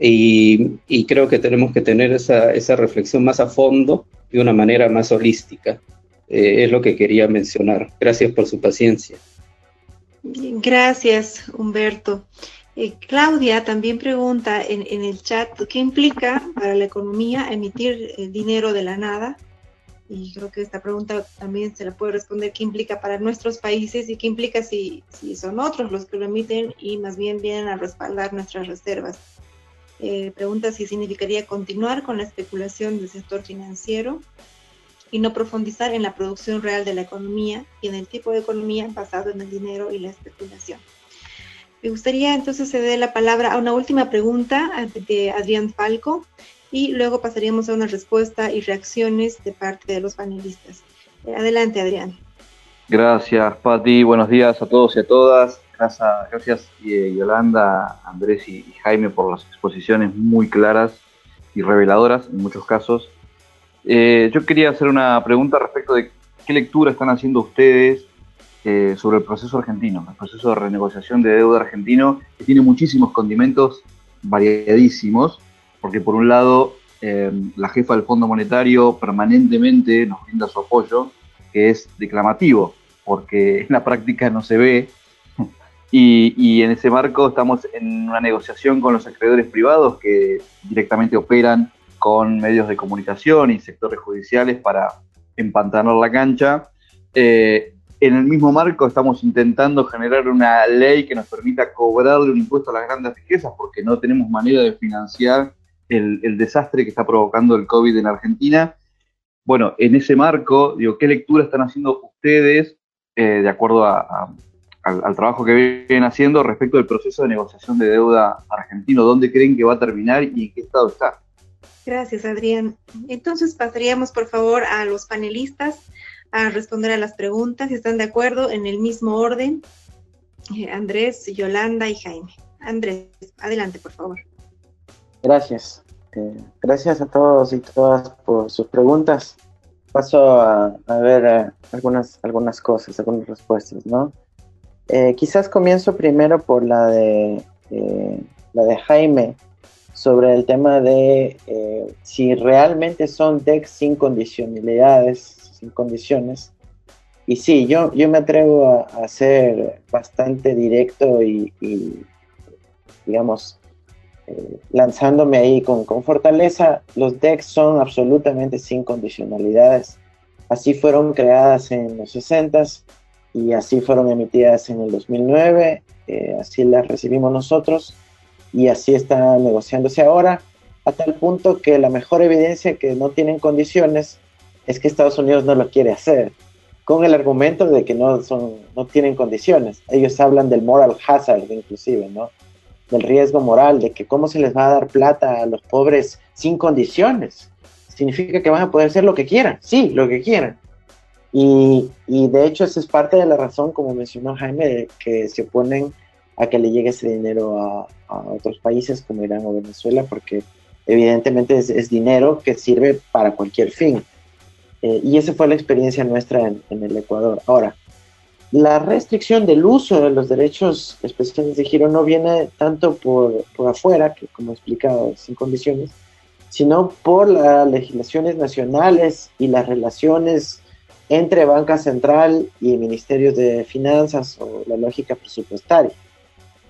S8: Y, creo que tenemos que tener esa, reflexión más a fondo de una manera más holística. Eh, es lo que quería mencionar. Gracias por su paciencia.
S1: Gracias, Humberto. Eh, Claudia también pregunta en, el chat, ¿qué implica para la economía emitir el dinero de la nada? Y creo que esta pregunta también se la puede responder, ¿qué implica para nuestros países y qué implica si son otros los que lo emiten y más bien vienen a respaldar nuestras reservas? Eh, pregunta si significaría continuar con la especulación del sector financiero y no profundizar en la producción real de la economía y en el tipo de economía basado en el dinero y la especulación. Me gustaría entonces ceder la palabra a una última pregunta de Adrián Falco y luego pasaríamos a una respuesta y reacciones de parte de los panelistas. Eh, adelante, Adrián.
S9: Gracias, Pati. Buenos días a todos y a todas. Gracias, gracias eh, Yolanda, Andrés y, Jaime por las exposiciones muy claras y reveladoras en muchos casos. Eh, yo quería hacer una pregunta respecto de qué lectura están haciendo ustedes eh, sobre el proceso argentino, el proceso de renegociación de deuda argentino, que tiene muchísimos condimentos variadísimos, porque por un lado la jefa del Fondo Monetario permanentemente nos brinda su apoyo, que es declamativo, porque en la práctica no se ve. Y, en ese marco estamos en una negociación con los acreedores privados que directamente operan con medios de comunicación y sectores judiciales para empantanar la cancha. Eh, en el mismo marco estamos intentando generar una ley que nos permita cobrarle un impuesto a las grandes riquezas porque no tenemos manera de financiar el, desastre que está provocando el COVID en Argentina bueno, en ese marco, digo, ¿qué lectura están haciendo ustedes eh, de acuerdo al, trabajo que vienen haciendo respecto del proceso de negociación de deuda argentino? ¿Dónde creen que va a terminar y en qué estado está?
S1: Gracias, Adrián. Entonces pasaríamos, por favor, a los panelistas a responder a las preguntas, si están de acuerdo, en el mismo orden. Eh, Andrés, Yolanda y Jaime. Andrés, adelante, por favor.
S2: Gracias. Este, gracias a todos y todas por sus preguntas. Paso a, ver eh, algunas, algunas cosas, algunas respuestas, ¿no? Eh, quizás comienzo primero por la de, eh, la de Jaime sobre el tema de si realmente son DEX sin condicionalidades, sin condiciones. Y sí, yo, yo me atrevo a, ser bastante directo y digamos, eh, lanzándome ahí con, con, fortaleza, los decks son absolutamente sin condicionalidades. Así fueron creadas en los 60s y así fueron emitidas en el 2009, eh, así las recibimos nosotros y así está negociándose ahora, a tal punto que la mejor evidencia que no tienen condiciones es que Estados Unidos no lo quiere hacer, con el argumento de que no, son, no tienen condiciones. Ellos hablan del moral hazard inclusive, ¿no? del riesgo moral, de que cómo se les va a dar plata a los pobres sin condiciones. Significa que van a poder hacer lo que quieran, sí, lo que quieran. Y, y de hecho esa es parte de la razón, como mencionó Jaime, de que se oponen a que le llegue ese dinero a, otros países como Irán o Venezuela, porque evidentemente es, dinero que sirve para cualquier fin. Eh, y esa fue la experiencia nuestra en, en el Ecuador. Ahora, la restricción del uso de los derechos especiales de giro no viene tanto por, por afuera, que como he explicado, sin condiciones, sino por las legislaciones nacionales y las relaciones entre banca central y ministerios de finanzas o la lógica presupuestaria.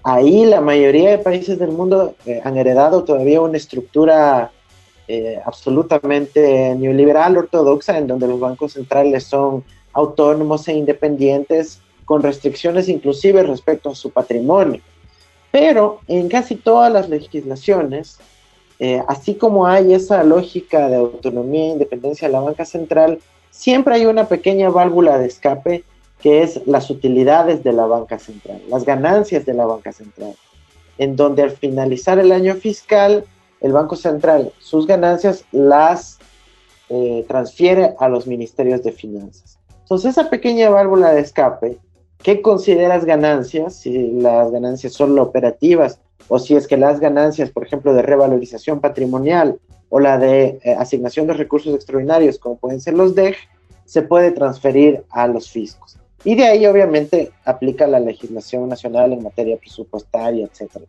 S2: Ahí la mayoría de países del mundo eh, han heredado todavía una estructura eh, absolutamente neoliberal ortodoxa en donde los bancos centrales son autónomos e independientes con restricciones inclusive respecto a su patrimonio. Pero en casi todas las legislaciones, eh, así como hay esa lógica de autonomía e independencia de la banca central, siempre hay una pequeña válvula de escape que es las utilidades de la banca central, las ganancias de la banca central, en donde al finalizar el año fiscal, el Banco Central sus ganancias las eh, transfiere a los ministerios de finanzas. Entonces, esa pequeña válvula de escape, ¿qué consideras ganancias? Si las ganancias son operativas o si es que las ganancias, por ejemplo, de revalorización patrimonial o la de eh, asignación de recursos extraordinarios, como pueden ser los DEG, se puede transferir a los fiscos. Y de ahí, obviamente, aplica la legislación nacional en materia presupuestaria, etcétera.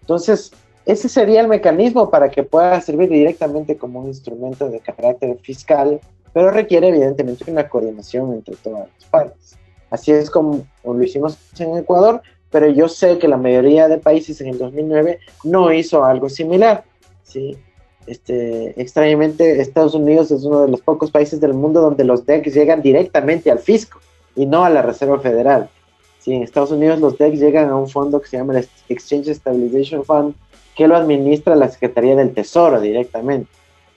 S2: Entonces, ese sería el mecanismo para que pueda servir directamente como un instrumento de carácter fiscal pero requiere evidentemente una coordinación entre todas las partes. Así es como lo hicimos en Ecuador, pero yo sé que la mayoría de países en el 2009 no hizo algo similar. ¿sí? Este, extrañamente, Estados Unidos es uno de los pocos países del mundo donde los DEX llegan directamente al fisco y no a la Reserva Federal. ¿sí? En Estados Unidos los DEX llegan a un fondo que se llama el Exchange Stabilization Fund, que lo administra la Secretaría del Tesoro directamente.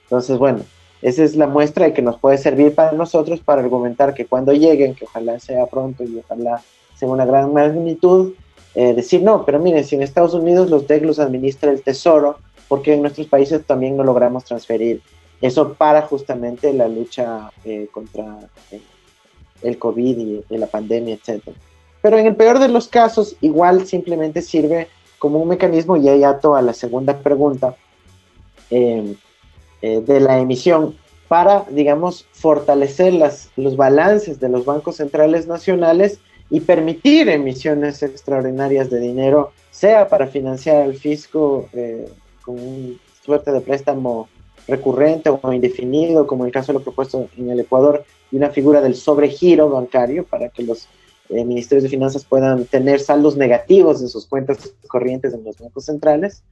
S2: Entonces, bueno, esa es la muestra de que nos puede servir para nosotros para argumentar que cuando lleguen, que ojalá sea pronto y ojalá sea una gran magnitud, eh, decir no, pero miren, si en Estados Unidos los DEC los administra el Tesoro, porque en nuestros países también no logramos transferir? Eso para justamente la lucha eh, contra, eh, el COVID y, la pandemia, etc. Pero en el peor de los casos, igual simplemente sirve como un mecanismo, y ahí ato a la segunda pregunta eh, eh, de la emisión, para, digamos, fortalecer los balances de los bancos centrales nacionales y permitir emisiones extraordinarias de dinero, sea para financiar al fisco una suerte de préstamo recurrente o indefinido, como el caso de lo propuesto en el Ecuador, y una figura del sobregiro bancario para que los eh, ministerios de finanzas puedan tener saldos negativos en sus cuentas corrientes en los bancos centrales,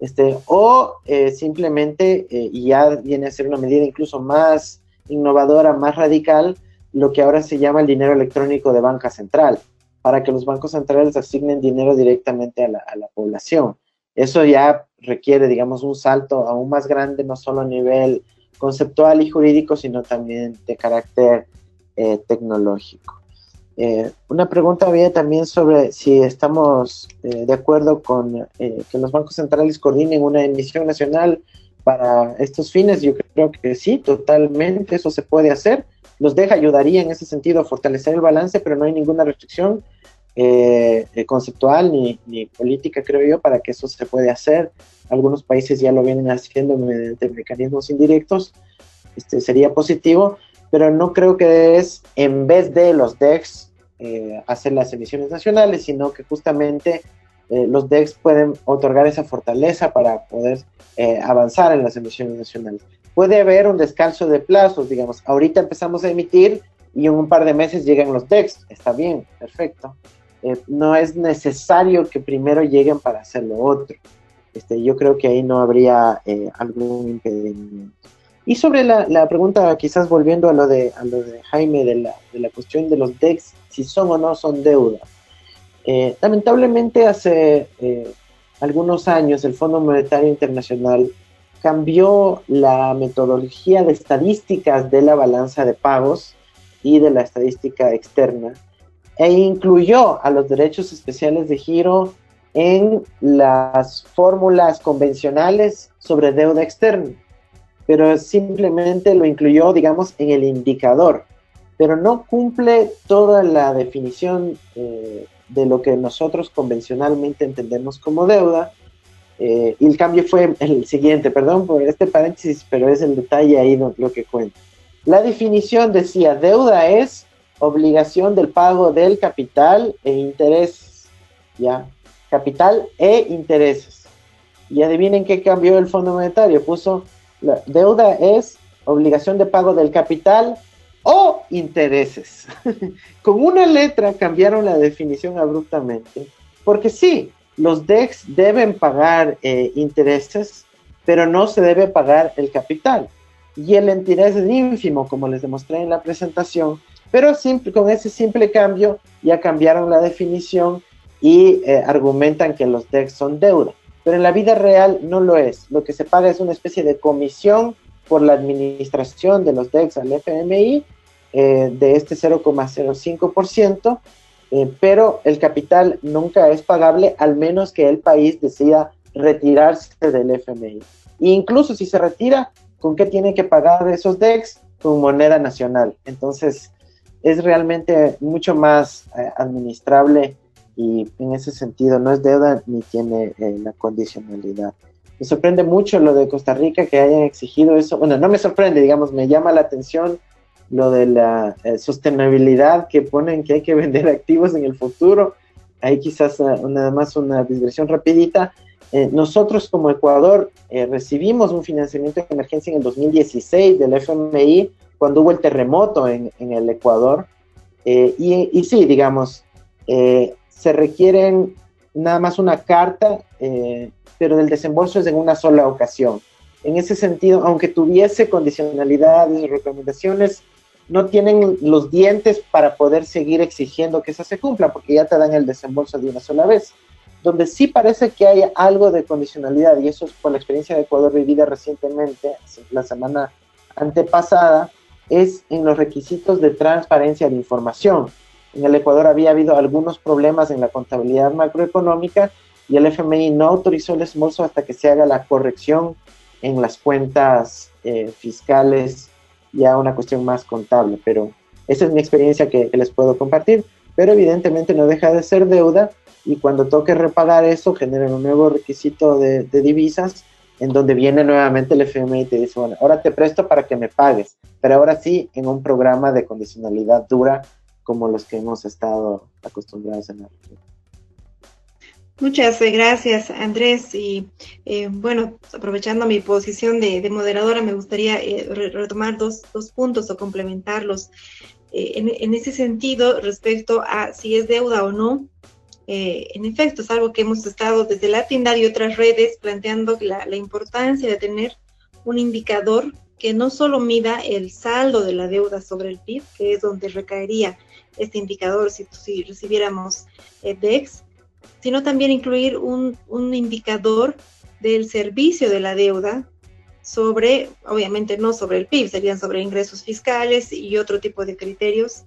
S2: este, o eh, simplemente, eh, y ya viene a ser una medida incluso más innovadora, más radical, lo que ahora se llama el dinero electrónico de banca central, para que los bancos centrales asignen dinero directamente a la, a la población. Eso ya requiere, digamos, un salto aún más grande, no solo a nivel conceptual y jurídico, sino también de carácter eh, tecnológico. Eh, una pregunta había también sobre si estamos eh, de acuerdo con que los bancos centrales coordinen una emisión nacional para estos fines. Yo creo que sí, totalmente, eso se puede hacer. Los deja ayudaría en ese sentido a fortalecer el balance, pero no hay ninguna restricción conceptual ni, ni, política, creo yo, para que eso se puede hacer. Algunos países ya lo vienen haciendo mediante mecanismos indirectos. Este, sería positivo, pero no creo que es en vez de los DEX eh, hacer las emisiones nacionales, sino que justamente eh, los DEX pueden otorgar esa fortaleza para poder eh, avanzar en las emisiones nacionales. Puede haber un descanso de plazos, digamos, ahorita empezamos a emitir y en un par de meses llegan los DEX, está bien, perfecto. No es necesario que primero lleguen para hacer lo otro. Este, yo creo que ahí no habría eh, algún impedimento. Y sobre la, pregunta, quizás volviendo a lo de, lo de Jaime, de la, de la cuestión de los DEX, si son o no son deuda. Eh, lamentablemente hace eh, algunos años el Fondo Monetario Internacional cambió la metodología de estadísticas de la balanza de pagos y de la estadística externa e incluyó a los derechos especiales de giro en las fórmulas convencionales sobre deuda externa, pero simplemente lo incluyó, digamos, en el indicador, pero no cumple toda la definición eh, de lo que nosotros convencionalmente entendemos como deuda. Eh, y el cambio fue el siguiente, perdón por este paréntesis, pero es el detalle ahí lo que cuento. La definición decía, deuda es obligación del pago del capital e intereses, ¿ya? capital e intereses. Y adivinen qué cambió el Fondo Monetario. Puso la deuda es obligación de pago del capital o intereses. Con una letra cambiaron la definición abruptamente. Porque sí, los DEX deben pagar eh, intereses, pero no se debe pagar el capital. Y el interés es ínfimo, como les demostré en la presentación, pero simple, con ese simple cambio ya cambiaron la definición y eh, argumentan que los DEX son deuda. Pero en la vida real no lo es. Lo que se paga es una especie de comisión por la administración de los DEX al FMI eh, de este 0,05%, eh, pero el capital nunca es pagable al menos que el país decida retirarse del FMI. E incluso si se retira, ¿con qué tiene que pagar esos DEX? Con moneda nacional. Entonces, es realmente mucho más administrable y en ese sentido no es deuda ni tiene eh, la condicionalidad. Me sorprende mucho lo de Costa Rica que hayan exigido eso. Bueno, no me sorprende, digamos, me llama la atención lo de la eh, sostenibilidad que ponen que hay que vender activos en el futuro. Ahí quizás uh, nada más una digresión rapidita. Eh, nosotros como Ecuador recibimos un financiamiento de emergencia en el 2016 del FMI cuando hubo el terremoto en, el Ecuador. Y, y, sí, digamos, se requieren nada más una carta, eh, pero del desembolso es en una sola ocasión. En ese sentido, aunque tuviese condicionalidades y recomendaciones, no tienen los dientes para poder seguir exigiendo que eso se cumpla, porque ya te dan el desembolso de una sola vez. Donde sí parece que hay algo de condicionalidad, y eso es por la experiencia de Ecuador vivida recientemente, la semana antepasada, es en los requisitos de transparencia de información. En el Ecuador había habido algunos problemas en la contabilidad macroeconómica y el FMI no autorizó el esmolso hasta que se haga la corrección en las cuentas eh, fiscales, ya una cuestión más contable, pero Esa es mi experiencia que, les puedo compartir, pero evidentemente no deja de ser deuda y cuando toque repagar eso generan un nuevo requisito de, de divisas en donde viene nuevamente el FMI y te dice, bueno, ahora te presto para que me pagues, pero ahora sí en un programa de condicionalidad dura como los que hemos estado acostumbrados en la región.
S1: Muchas eh, gracias, Andrés. Y eh, bueno, aprovechando mi posición de, moderadora, me gustaría eh, retomar dos, dos, puntos o complementarlos. En, en, ese sentido, respecto a si es deuda o no, en efecto, es algo que hemos estado desde la y otras redes planteando la, la importancia de tener un indicador que no solo mida el saldo de la deuda sobre el PIB, que es donde recaería este indicador si, si recibiéramos DEX, sino también incluir un, indicador del servicio de la deuda sobre, obviamente no sobre el PIB, serían sobre ingresos fiscales y otro tipo de criterios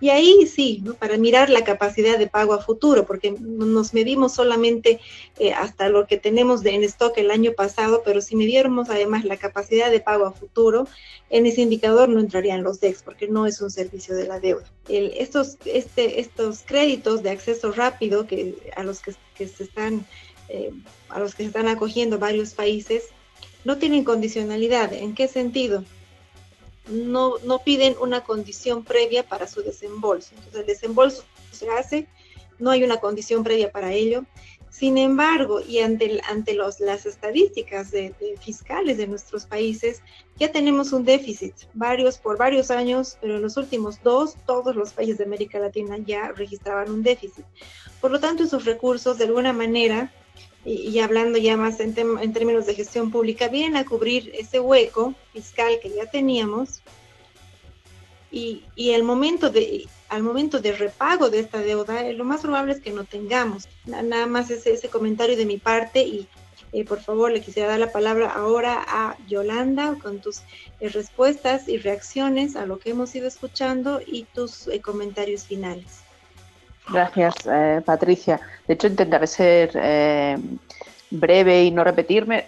S1: y ahí sí, para mirar la capacidad de pago a futuro, porque nos medimos solamente eh, hasta lo que tenemos de, en stock el año pasado, pero si midiéramos además la capacidad de pago a futuro, en ese indicador no entrarían los DEX, porque no es un servicio de la deuda. estos, este, estos créditos de acceso rápido que, a los que, se están... Eh, a los que se están acogiendo varios países, no tienen condicionalidad. ¿En qué sentido? No, no piden una condición previa para su desembolso. Entonces el desembolso se hace, no hay una condición previa para ello. Sin embargo, y ante, ante los, las estadísticas de, fiscales de nuestros países, ya tenemos un déficit, varios por varios años, pero en los últimos dos, todos los países de América Latina ya registraban un déficit. Por lo tanto, esos recursos, de alguna manera, y, hablando ya más en, términos de gestión pública, vienen a cubrir ese hueco fiscal que ya teníamos y, y el momento de, al momento de repago de esta deuda, eh, lo más probable es que no tengamos. Nada más ese, ese comentario de mi parte y eh, por favor le quisiera dar la palabra ahora a Yolanda con tus eh, respuestas y reacciones a lo que hemos ido escuchando y tus comentarios finales.
S3: Gracias, eh, Patricia. De hecho, intentaré ser eh, breve y no repetirme.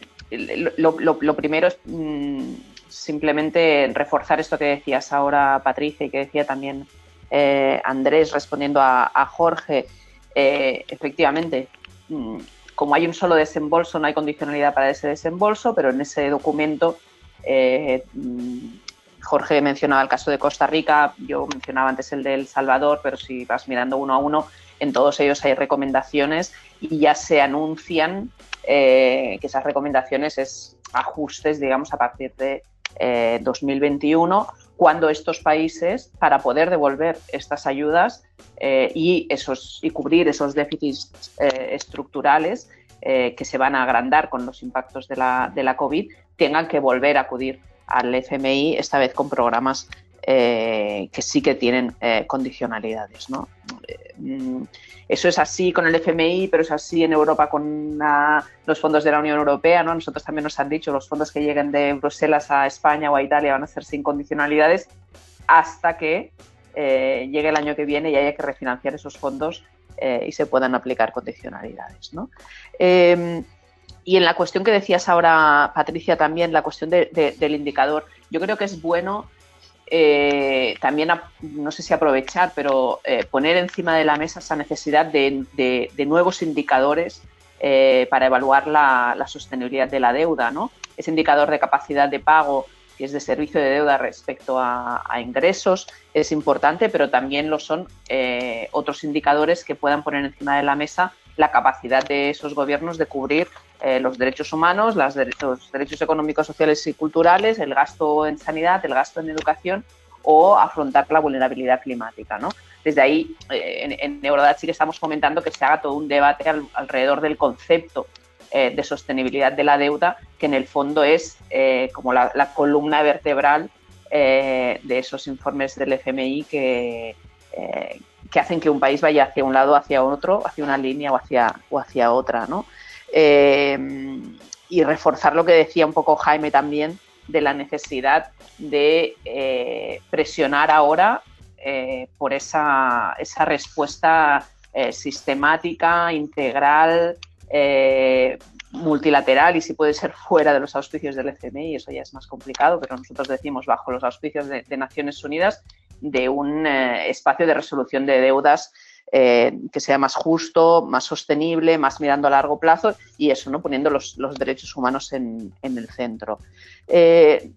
S3: Lo, primero es mm, simplemente reforzar esto que decías ahora, Patricia, y que decía también eh, Andrés respondiendo a, Jorge. efectivamente, mm, como hay un solo desembolso, no hay condicionalidad para ese desembolso, pero en ese documento mm, Jorge mencionaba el caso de Costa Rica, yo mencionaba antes el de El Salvador, pero si vas mirando uno a uno, en todos ellos hay recomendaciones y ya se anuncian eh, que esas recomendaciones es ajustes, digamos, a partir de 2021, eh, cuando estos países, para poder devolver estas ayudas eh, y, esos, y cubrir esos déficits estructurales que se van a agrandar con los impactos de la, de la COVID, tengan que volver a acudir al FMI, esta vez con programas eh, que sí que tienen eh, condicionalidades. ¿no? Eh, mm, eso es así con el FMI, pero es así en Europa con los fondos de la Unión Europea. ¿no? Nosotros también nos han dicho los fondos que lleguen de Bruselas a España o a Italia van a ser sin condicionalidades hasta que llegue el año que viene y haya que refinanciar esos fondos y se puedan aplicar condicionalidades. ¿no? Y en la cuestión que decías ahora, Patricia, también, la cuestión del indicador, yo creo que es bueno eh, también, no sé si aprovechar, pero eh, poner encima de la mesa esa necesidad de, nuevos indicadores eh, para evaluar la, sostenibilidad de la deuda, ¿no? Ese indicador de capacidad de pago, que es de servicio de deuda respecto a, a ingresos, es importante, pero también lo son otros indicadores que puedan poner encima de la mesa la capacidad de esos gobiernos de cubrir eh, los derechos humanos, los derechos económicos, sociales y culturales, el gasto en sanidad, el gasto en educación o afrontar la vulnerabilidad climática. ¿no? Desde ahí, eh, en, en, sí que estamos comentando que se haga todo un debate alrededor del concepto eh, de sostenibilidad de la deuda, que en el fondo es como la, columna vertebral de esos informes del FMI que, que hacen que un país vaya hacia un lado, hacia otro, hacia una línea o hacia, o hacia otra. ¿no? Eh, y reforzar lo que decía un poco Jaime también de la necesidad de eh, presionar ahora eh, por esa, esa respuesta sistemática, integral, multilateral y si puede ser fuera de los auspicios del FMI, eso ya es más complicado, pero nosotros decimos bajo los auspicios de, Naciones Unidas de un eh, espacio de resolución de deudas eh, que sea más justo, más sostenible, más mirando a largo plazo y eso, ¿no? poniendo los, derechos humanos en, el centro. Eh,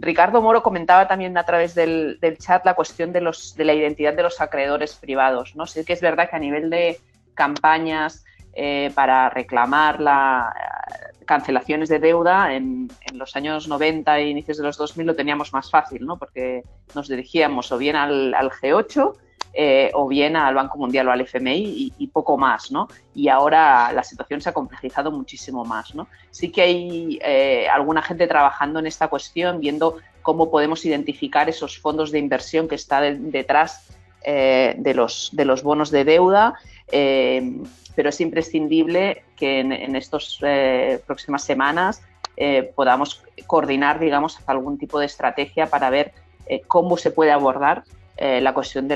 S3: Ricardo Moro comentaba también a través del, chat la cuestión de, los, de la identidad de los acreedores privados. ¿no? Sí que es verdad que a nivel de campañas eh, para reclamar la, cancelaciones de deuda en, los años 90 e inicios de los 2000 lo teníamos más fácil, ¿no? porque nos dirigíamos o bien al, al G8 eh, o bien al Banco Mundial o al FMI y, poco más, ¿no? Y ahora la situación se ha complejizado muchísimo más, ¿no? Sí que hay eh, alguna gente trabajando en esta cuestión, viendo cómo podemos identificar esos fondos de inversión que están detrás eh, de, los, de bonos de deuda, pero es imprescindible que en, estas próximas semanas podamos coordinar, digamos, algún tipo de estrategia para ver cómo se puede abordar eh, la cuestión de,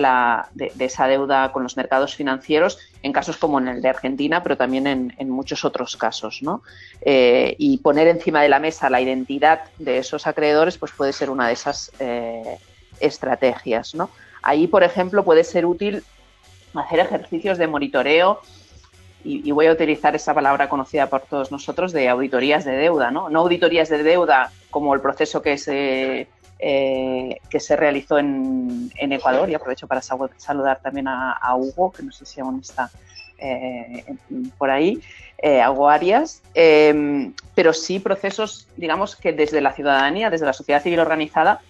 S3: esa deuda con los mercados financieros en casos como en el de Argentina, pero también en, muchos otros casos. Eh, y poner encima de la mesa la identidad de esos acreedores pues puede ser una de esas eh, estrategias. Ahí, por ejemplo, puede ser útil hacer ejercicios de monitoreo y, voy a utilizar esa palabra conocida por todos nosotros de auditorías de deuda, ¿no? No auditorías de deuda como el proceso que se eh, que se realizó en, Ecuador. Y aprovecho para saludar también a, Hugo, que no sé si aún está eh, por ahí, eh, a Hugo Arias, em, pero sí procesos, digamos, que desde la ciudadanía, desde la sociedad civil organizada,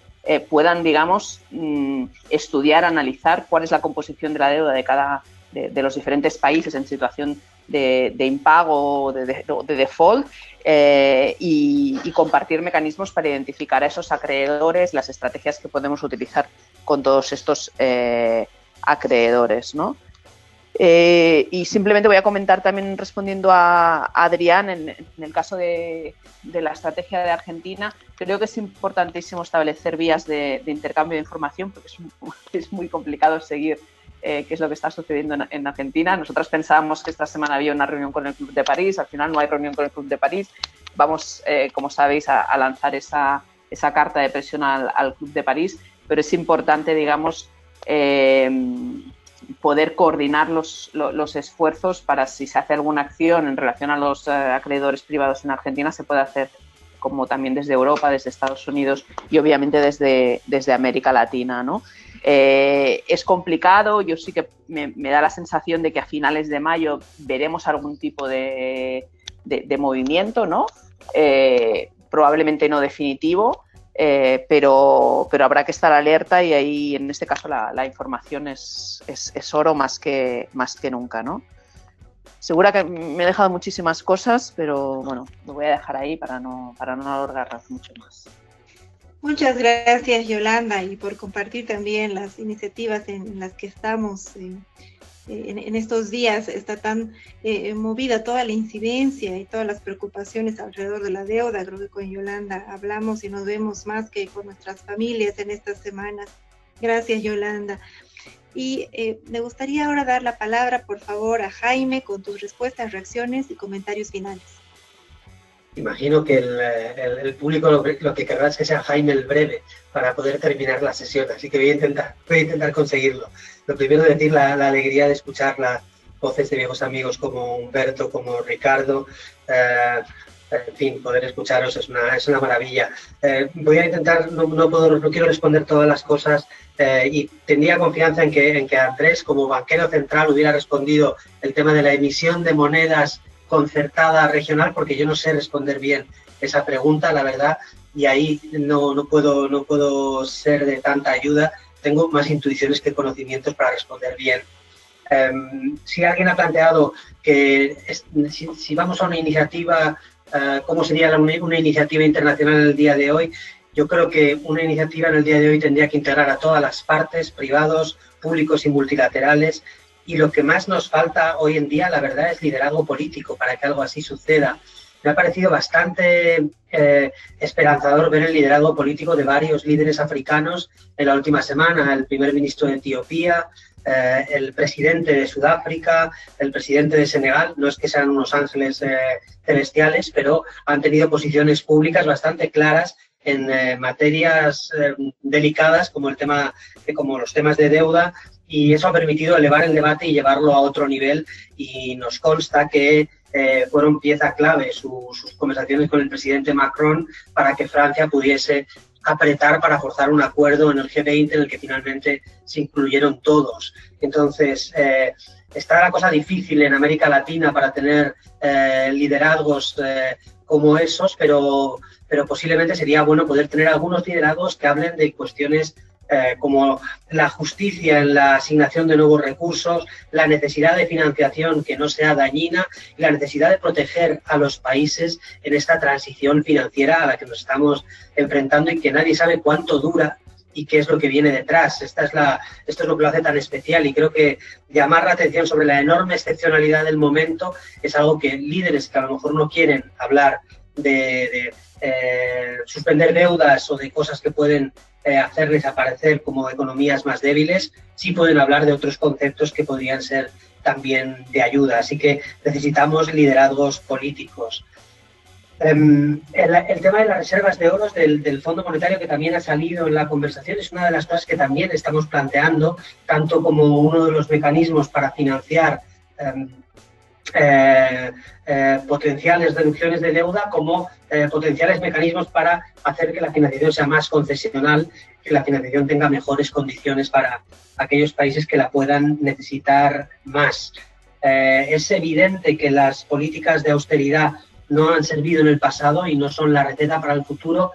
S3: puedan, digamos, mm, estudiar, analizar cuál es la composición de la deuda de cada de los diferentes países en situación de, impago o de, default eh, y, compartir mecanismos para identificar a esos acreedores, las estrategias que podemos utilizar con todos estos eh, acreedores. ¿no? Eh, y simplemente voy a comentar también respondiendo a, Adrián, en, el caso de, la estrategia de Argentina, creo que es importantísimo establecer vías de, intercambio de información porque es, es muy complicado seguir eh, qué es lo que está sucediendo en, Argentina. Nosotros pensábamos que esta semana había una reunión con el Club de París, al final no hay reunión con el Club de París. Vamos, eh, como sabéis, a, lanzar esa, esa, carta de presión al, Club de París, pero es importante, digamos, eh, poder coordinar los, los, esfuerzos para si se hace alguna acción en relación a los acreedores privados en Argentina, se puede hacer como también desde Europa, desde Estados Unidos y obviamente desde, desde América Latina, ¿no? Eh, es complicado, yo sí que me, da la sensación de que a finales de mayo veremos algún tipo de, movimiento, ¿no? Eh, probablemente no definitivo, eh, pero, pero habrá que estar alerta y ahí en este caso la, información es, es, oro más que, más que nunca, ¿no? Segura que me he dejado muchísimas cosas, pero bueno, lo voy a dejar ahí para no, para no alargarlas mucho más.
S1: Muchas gracias Yolanda y por compartir también las iniciativas en las que estamos eh, en, estos días. Está tan eh, movida toda la incidencia y todas las preocupaciones alrededor de la deuda. Creo que con Yolanda hablamos y nos vemos más que con nuestras familias en estas semanas. Gracias Yolanda. Y eh, me gustaría ahora dar la palabra, por favor, a Jaime con tus respuestas, reacciones y comentarios finales.
S4: Imagino que el, público lo, que querrá es que sea Jaime el breve para poder terminar la sesión, así que voy a intentar, voy a intentar conseguirlo. Lo primero decir la, alegría de escuchar las voces de viejos amigos como Humberto, como Ricardo. Eh, en fin, poder escucharos es una, es una maravilla. Eh, voy a intentar, no, no, puedo, no quiero responder todas las cosas eh, y tendría confianza en que, en que Andrés, como banquero central, hubiera respondido el tema de la emisión de monedas concertada regional porque yo no sé responder bien esa pregunta, la verdad, y ahí no, no, puedo, no puedo ser de tanta ayuda. Tengo más intuiciones que conocimientos para responder bien. Em, si alguien ha planteado que si, vamos a una iniciativa, uh, ¿cómo sería una, una iniciativa internacional en el día de hoy? Yo creo que una iniciativa en el día de hoy tendría que integrar a todas las partes, privados, públicos y multilaterales, y lo que más nos falta hoy en día, la verdad, es liderazgo político para que algo así suceda. Me ha parecido bastante eh, esperanzador ver el liderazgo político de varios líderes africanos en la última semana, el primer ministro de Etiopía, eh, el presidente de Sudáfrica, el presidente de Senegal, no es que sean unos ángeles eh, celestiales, pero han tenido posiciones públicas bastante claras en materias delicadas como el tema, como los temas de deuda y eso ha permitido elevar el debate y llevarlo a otro nivel y nos consta que fueron pieza clave sus conversaciones con el presidente Macron para que Francia pudiese apretar para forzar un acuerdo en el G20 en el que finalmente se incluyeron todos. Entonces, eh, está la cosa difícil en América Latina para tener eh, liderazgos eh, como esos, pero, pero posiblemente sería bueno poder tener algunos liderazgos que hablen de cuestiones eh, como la justicia en la asignación de nuevos recursos, la necesidad de financiación que no sea dañina y la necesidad de proteger a los países en esta transición financiera a la que nos estamos enfrentando y que nadie sabe cuánto dura y qué es lo que viene detrás. Esta es la, esto es lo que lo hace tan especial y creo que llamar la atención sobre la enorme excepcionalidad del momento es algo que líderes que a lo mejor no quieren hablar de, eh, suspender deudas o de cosas que pueden eh, hacer desaparecer como economías más débiles, sí pueden hablar de otros conceptos que podrían ser también de ayuda. Así que necesitamos liderazgos políticos. Em, el, tema de las reservas de oro del, del, Fondo Monetario que también ha salido en la conversación es una de las cosas que también estamos planteando, tanto como uno de los mecanismos para financiar em, eh, eh, potenciales reducciones de deuda como eh, potenciales mecanismos para hacer que la financiación sea más concesional, que la financiación tenga mejores condiciones para aquellos países que la puedan necesitar más. es evidente que las políticas de austeridad no han servido en el pasado y no son la receta para el futuro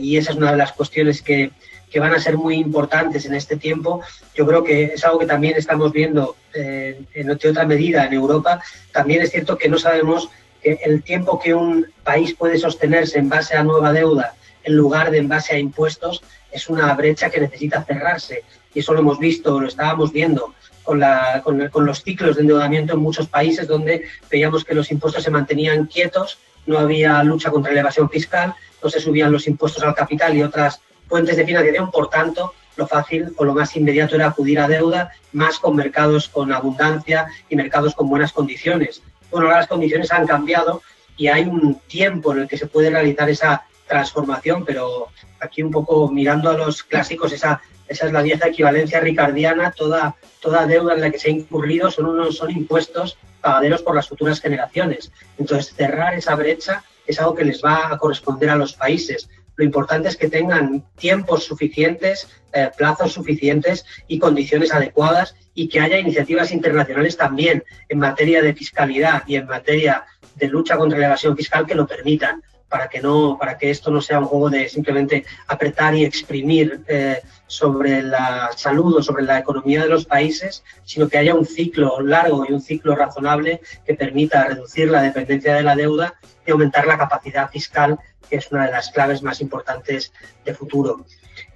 S4: y esa es una de las cuestiones que, que van a ser muy importantes en este tiempo. Yo creo que es algo que también estamos viendo eh, en otra medida en Europa. También es cierto que no sabemos que el tiempo que un país puede sostenerse en base a nueva deuda en lugar de en base a impuestos es una brecha que necesita cerrarse. Y eso lo hemos visto, lo estábamos viendo con, la, con, con los ciclos de endeudamiento en muchos países donde veíamos que los impuestos se mantenían quietos, no había lucha contra la evasión fiscal, no se subían los impuestos al capital y otras fuentes de financiación, por tanto, lo fácil o lo más inmediato era acudir a deuda, más con mercados con abundancia y mercados con buenas condiciones. Bueno, ahora las condiciones han cambiado y hay un tiempo en el que se puede realizar esa transformación, pero aquí un poco mirando a los clásicos, esa, esa es la vieja equivalencia ricardiana, toda, toda deuda en la que se ha incurrido son, unos, son impuestos pagaderos por las futuras generaciones. Entonces, cerrar esa brecha es algo que les va a corresponder a los países. Lo importante es que tengan tiempos suficientes, eh, plazos suficientes y condiciones adecuadas y que haya iniciativas internacionales también en materia de fiscalidad y en materia de lucha contra la evasión fiscal que lo permitan para que no para que esto no sea un juego de simplemente apretar y exprimir eh, sobre la salud o sobre la economía de los países, sino que haya un ciclo largo y un ciclo razonable que permita reducir la dependencia de la deuda y aumentar la capacidad fiscal que es una de las claves más importantes de futuro.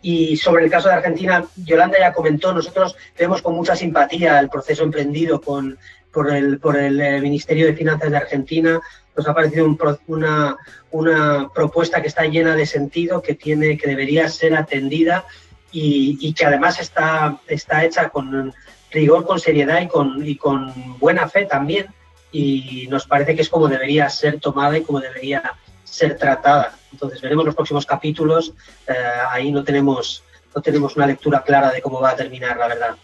S4: Y sobre el caso de Argentina, Yolanda ya comentó, nosotros vemos con mucha simpatía el proceso emprendido con, por, el, por el eh, Ministerio de Finanzas de Argentina. Nos ha parecido una, una propuesta que está llena de sentido, que, tiene, que debería ser atendida y, y que además está, está hecha con rigor, con seriedad y con, y con buena fe también. Y nos parece que es como debería ser tomada y como debería ser tratada. Entonces veremos los próximos capítulos. Eh, ahí no tenemos, no tenemos una lectura clara de cómo va a terminar, la verdad.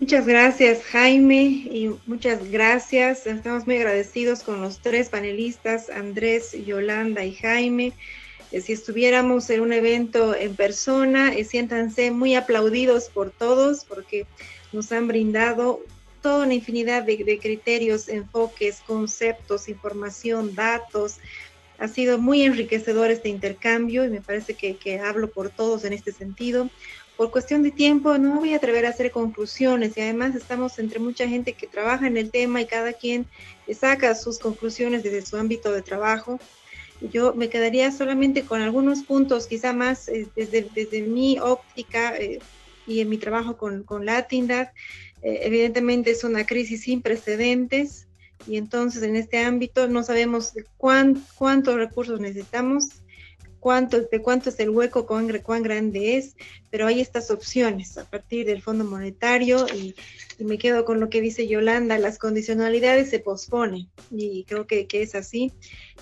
S1: Muchas gracias, Jaime, y muchas gracias. Estamos muy agradecidos con los tres panelistas, Andrés, Yolanda y Jaime. Eh, si estuviéramos en un evento en persona, eh, siéntanse muy aplaudidos por todos porque nos han brindado toda una infinidad de, de criterios, enfoques, conceptos, información, datos, ha sido muy enriquecedor este intercambio y me parece que, hablo por todos en este sentido. Por cuestión de tiempo no voy a atrever a hacer conclusiones y además estamos entre mucha gente que trabaja en el tema y cada quien saca sus conclusiones desde su ámbito de trabajo. Yo me quedaría solamente con algunos puntos, quizá más eh, desde, mi óptica eh, y en mi trabajo con, con Latindad. Eh, evidentemente es una crisis sin precedentes, y entonces en este ámbito no sabemos cuántos recursos necesitamos, cuánto, de cuánto es el hueco, cuán, cuán grande es, pero hay estas opciones a partir del Fondo Monetario y, me quedo con lo que dice Yolanda, las condicionalidades se posponen y creo que, que es así.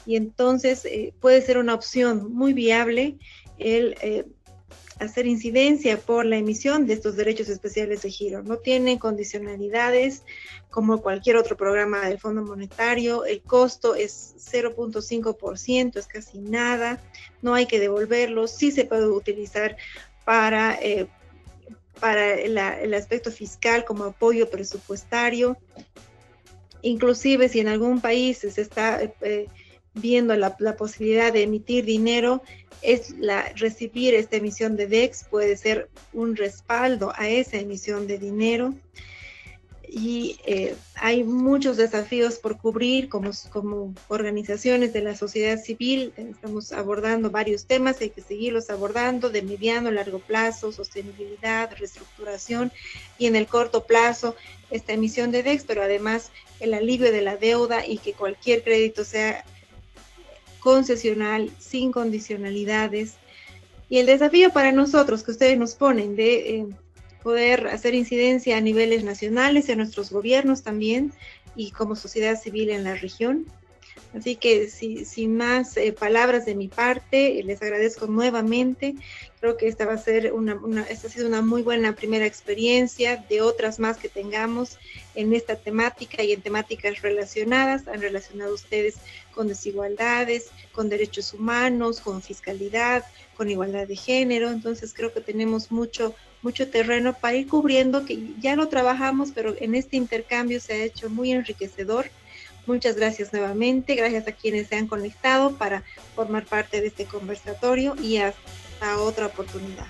S1: Y entonces eh, puede ser una opción muy viable el eh, hacer incidencia por la emisión de estos derechos especiales de giro. No tienen condicionalidades como cualquier otro programa del Fondo Monetario. El costo es 0.5%, es casi nada. No hay que devolverlo. Sí se puede utilizar para, eh, para el aspecto fiscal como apoyo presupuestario. Inclusive si en algún país se está... Eh, viendo la, posibilidad de emitir dinero, es la, recibir esta emisión de DEX puede ser un respaldo a esa emisión de dinero. Y eh, hay muchos desafíos por cubrir como, como organizaciones de la sociedad civil. Estamos abordando varios temas, hay que seguirlos abordando de mediano, largo plazo, sostenibilidad, reestructuración y en el corto plazo esta emisión de DEX, pero además el alivio de la deuda y que cualquier crédito sea concesional, sin condicionalidades. Y el desafío para nosotros que ustedes nos ponen de eh, poder hacer incidencia a niveles nacionales, en nuestros gobiernos también, y como sociedad civil en la región. Así que sin más eh, palabras de mi parte, les agradezco nuevamente. Creo que esta va a ser una, esta ha sido una muy buena primera experiencia de otras más que tengamos en esta temática y en temáticas relacionadas. Han relacionado ustedes con desigualdades, con derechos humanos, con fiscalidad, con igualdad de género. Entonces creo que tenemos mucho, mucho terreno para ir cubriendo, que ya lo trabajamos, pero en este intercambio se ha hecho muy enriquecedor. Muchas gracias nuevamente, gracias a quienes se han conectado para formar parte de este conversatorio y hasta otra oportunidad.